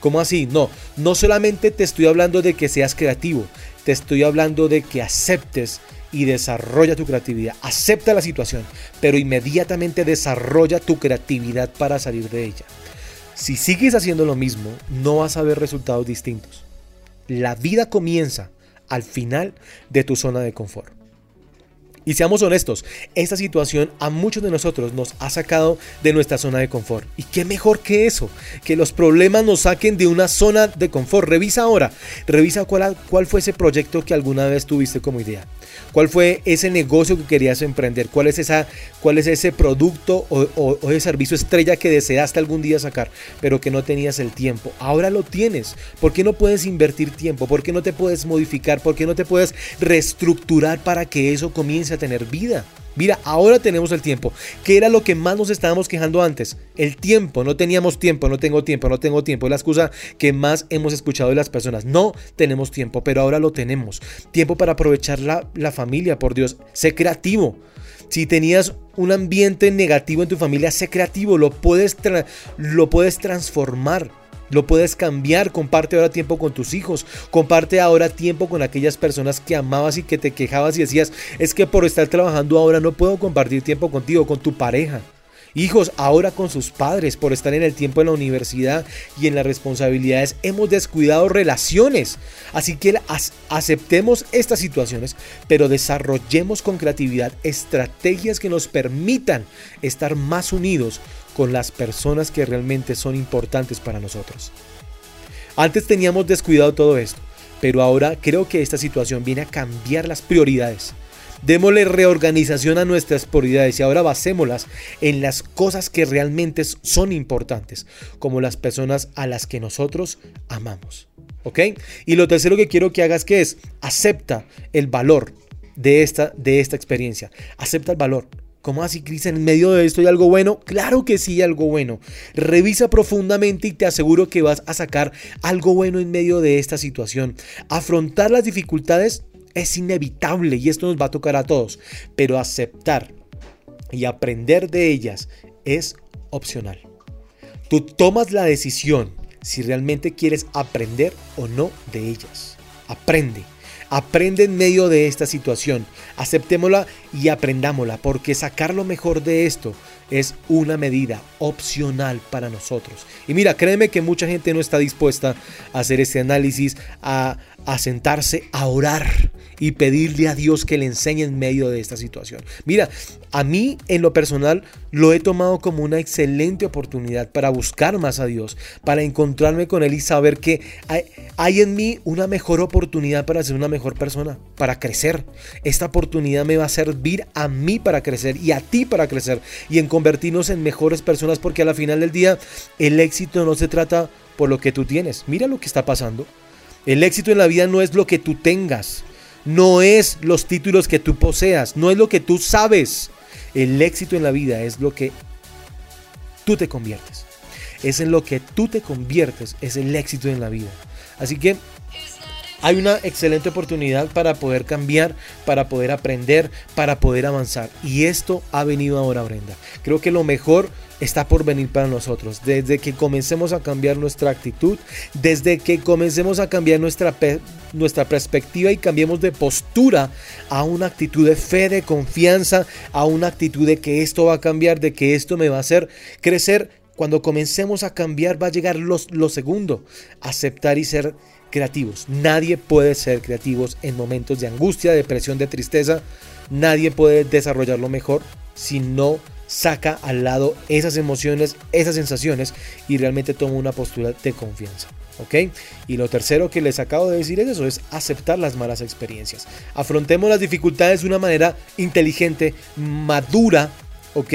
¿Cómo así? No, no solamente te estoy hablando de que seas creativo, te estoy hablando de que aceptes y desarrolla tu creatividad. Acepta la situación, pero inmediatamente desarrolla tu creatividad para salir de ella. Si sigues haciendo lo mismo, no vas a ver resultados distintos. La vida comienza al final de tu zona de confort. Y seamos honestos, esta situación a muchos de nosotros nos ha sacado de nuestra zona de confort. ¿Y qué mejor que eso? Que los problemas nos saquen de una zona de confort. Revisa ahora, revisa cuál, cuál fue ese proyecto que alguna vez tuviste como idea. ¿Cuál fue ese negocio que querías emprender? ¿Cuál es, esa, cuál es ese producto o, o, o, ese servicio estrella que deseaste algún día sacar, pero que no tenías el tiempo? Ahora lo tienes. ¿Por qué no puedes invertir tiempo? ¿Por qué no te puedes modificar? ¿Por qué no te puedes reestructurar para que eso comience tener vida? Mira, ahora tenemos el tiempo. ¿Qué era lo que más nos estábamos quejando antes? El tiempo. No teníamos tiempo, no tengo tiempo, no tengo tiempo. Es la excusa que más hemos escuchado de las personas. No tenemos tiempo, pero ahora lo tenemos. Tiempo para aprovechar la, la familia, por Dios. Sé creativo. Si tenías un ambiente negativo en tu familia, sé creativo. Lo puedes, lo puedes transformar. Lo puedes cambiar, comparte ahora tiempo con tus hijos, comparte ahora tiempo con aquellas personas que amabas y que te quejabas y decías, es que por estar trabajando ahora no puedo compartir tiempo contigo, con tu pareja. Hijos, ahora con sus padres, por estar en el tiempo en la universidad y en las responsabilidades, hemos descuidado relaciones. Así que aceptemos estas situaciones, pero desarrollemos con creatividad estrategias que nos permitan estar más unidos con las personas que realmente son importantes para nosotros. Antes teníamos descuidado todo esto, pero ahora creo que esta situación viene a cambiar las prioridades. Démosle reorganización a nuestras prioridades y ahora basémoslas en las cosas que realmente son importantes, como las personas a las que nosotros amamos. ¿Ok? Y lo tercero que quiero que hagas que es acepta el valor de esta, de esta experiencia. Acepta el valor. ¿Cómo así, Cris? ¿En medio de esto hay algo bueno? Claro que sí, algo bueno. Revisa profundamente y te aseguro que vas a sacar algo bueno en medio de esta situación. Afrontar las dificultades es inevitable y esto nos va a tocar a todos, pero aceptar y aprender de ellas es opcional. Tú tomas la decisión si realmente quieres aprender o no de ellas. Aprende. Aprende en medio de esta situación. Aceptémosla y aprendámosla, porque sacar lo mejor de esto es una medida opcional para nosotros. Y mira, créeme que mucha gente no está dispuesta a hacer este análisis, a, sentarse a orar y pedirle a Dios que le enseñe en medio de esta situación. Mira, a mí en lo personal lo he tomado como una excelente oportunidad para buscar más a Dios, para encontrarme con Él y saber que hay, en mí una mejor oportunidad para ser una mejor persona, para crecer. Esta oportunidad me va a servir a mí para crecer y a ti para crecer y en convertirnos en mejores personas porque a la final del día el éxito no se trata por lo que tú tienes. Mira lo que está pasando. El éxito en la vida no es lo que tú tengas, no es los títulos que tú poseas, no es lo que tú sabes. El éxito en la vida es lo que tú te conviertes. Es en lo que tú te conviertes, es el éxito en la vida. Así que hay una excelente oportunidad para poder cambiar, para poder aprender, para poder avanzar. Y esto ha venido ahora, Brenda. Creo que lo mejor está por venir para nosotros. Desde que comencemos a cambiar nuestra actitud, desde que comencemos a cambiar nuestra, nuestra perspectiva y cambiemos de postura a una actitud de fe, de confianza, a una actitud de que esto va a cambiar, de que esto me va a hacer crecer. Cuando comencemos a cambiar va a llegar los, lo segundo, aceptar y ser creativos. Nadie puede ser creativos en momentos de angustia, depresión, de tristeza. Nadie puede desarrollarlo mejor si no saca al lado esas emociones, esas sensaciones y realmente toma una postura de confianza. ¿Ok? Y lo tercero que les acabo de decir es eso, es aceptar las malas experiencias. Afrontemos las dificultades de una manera inteligente, madura, ¿ok?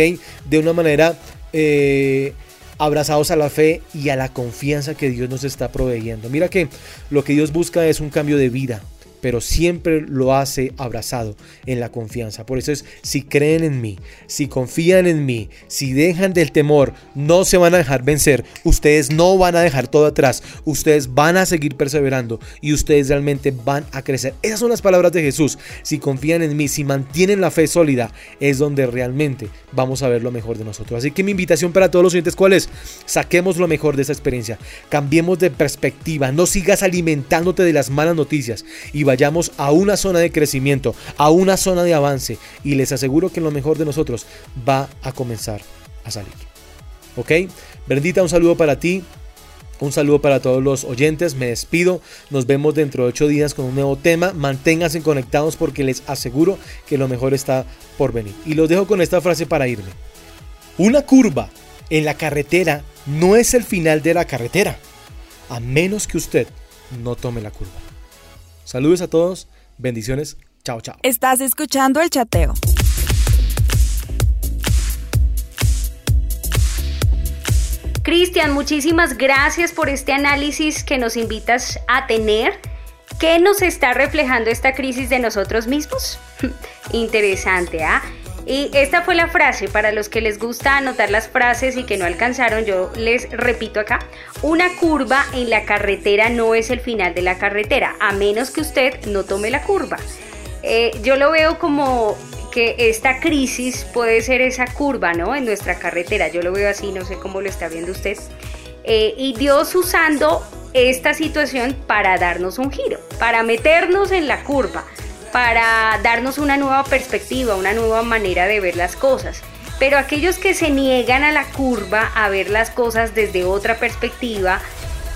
De una manera eh, abrazados a la fe y a la confianza que Dios nos está proveyendo. Mira que lo que Dios busca es un cambio de vida, pero siempre lo hace abrazado en la confianza. Por eso es, si creen en mí, si confían en mí, si dejan del temor, no se van a dejar vencer, ustedes no van a dejar todo atrás, ustedes van a seguir perseverando y ustedes realmente van a crecer. Esas son las palabras de Jesús. Si confían en mí, si mantienen la fe sólida, es donde realmente vamos a ver lo mejor de nosotros. Así que mi invitación para todos los oyentes, ¿cuál es? Saquemos lo mejor de esa experiencia, cambiemos de perspectiva, no sigas alimentándote de las malas noticias y vayamos a una zona de crecimiento, a una zona de avance y les aseguro que lo mejor de nosotros va a comenzar a salir. ¿Ok? Bendita, un saludo para ti. Un saludo para todos los oyentes, me despido, nos vemos dentro de ocho días con un nuevo tema, manténganse conectados porque les aseguro que lo mejor está por venir. Y los dejo con esta frase para irme. Una curva en la carretera no es el final de la carretera, a menos que usted no tome la curva. Saludos a todos, bendiciones, chao chao. Estás escuchando el chateo. Cristian, muchísimas gracias por este análisis que nos invitas a tener. ¿Qué nos está reflejando esta crisis de nosotros mismos? Interesante, ¿ah? Y esta fue la frase, para los que les gusta anotar las frases y que no alcanzaron, yo les repito acá, una curva en la carretera no es el final de la carretera, a menos que usted no tome la curva. Eh, yo lo veo como que esta crisis puede ser esa curva, ¿no? En nuestra carretera, yo lo veo así, no sé cómo lo está viendo usted. Eh, y Dios usando esta situación para darnos un giro, para meternos en la curva, para darnos una nueva perspectiva, una nueva manera de ver las cosas. Pero aquellos que se niegan a la curva, a ver las cosas desde otra perspectiva,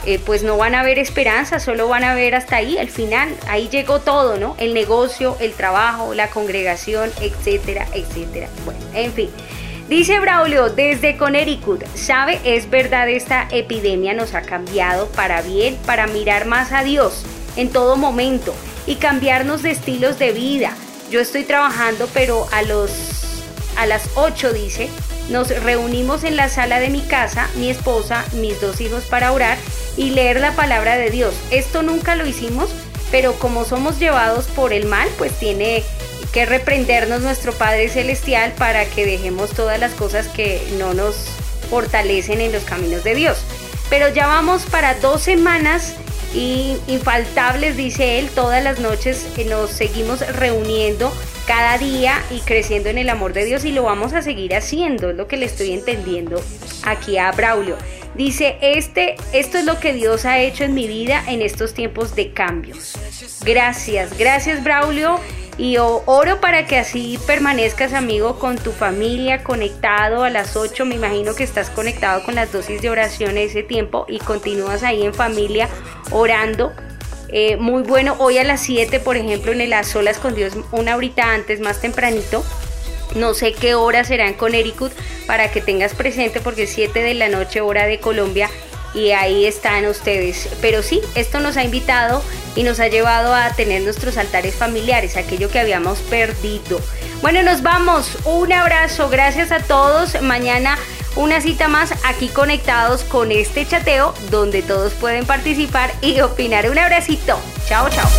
eh, pues no van a ver esperanza, solo van a ver hasta ahí, el final, ahí llegó todo, ¿no? El negocio, el trabajo, la congregación, etcétera, etcétera. Bueno, en fin. Dice Braulio, desde Connecticut, ¿sabe? Es verdad, esta epidemia nos ha cambiado para bien, para mirar más a Dios en todo momento y cambiarnos de estilos de vida. Yo estoy trabajando, pero a, los, a las 8 dice, nos reunimos en la sala de mi casa, mi esposa, mis dos hijos para orar y leer la palabra de Dios. Esto nunca lo hicimos, pero como somos llevados por el mal, pues tiene que reprendernos nuestro Padre Celestial para que dejemos todas las cosas que no nos fortalecen en los caminos de Dios. Pero ya vamos para dos semanas y infaltables, dice él, todas las noches nos seguimos reuniendo cada día y creciendo en el amor de Dios y lo vamos a seguir haciendo, es lo que le estoy entendiendo aquí a Braulio. Dice, este, esto es lo que Dios ha hecho en mi vida en estos tiempos de cambios. Gracias, gracias Braulio. Y oro para que así permanezcas, amigo, con tu familia, conectado a las 8. Me imagino que estás conectado con las dosis de oración ese tiempo y continúas ahí en familia orando. Eh, muy bueno, hoy a las 7, por ejemplo, en el A Solas con Dios, una horita antes, más tempranito. No sé qué hora será en Connecticut para que tengas presente porque es 7 de la noche hora de Colombia y ahí están ustedes. Pero sí, esto nos ha invitado y nos ha llevado a tener nuestros altares familiares, aquello que habíamos perdido. Bueno, nos vamos. Un abrazo. Gracias a todos. Mañana una cita más aquí conectados con este chateo donde todos pueden participar y opinar. Un abracito. Chao, chao.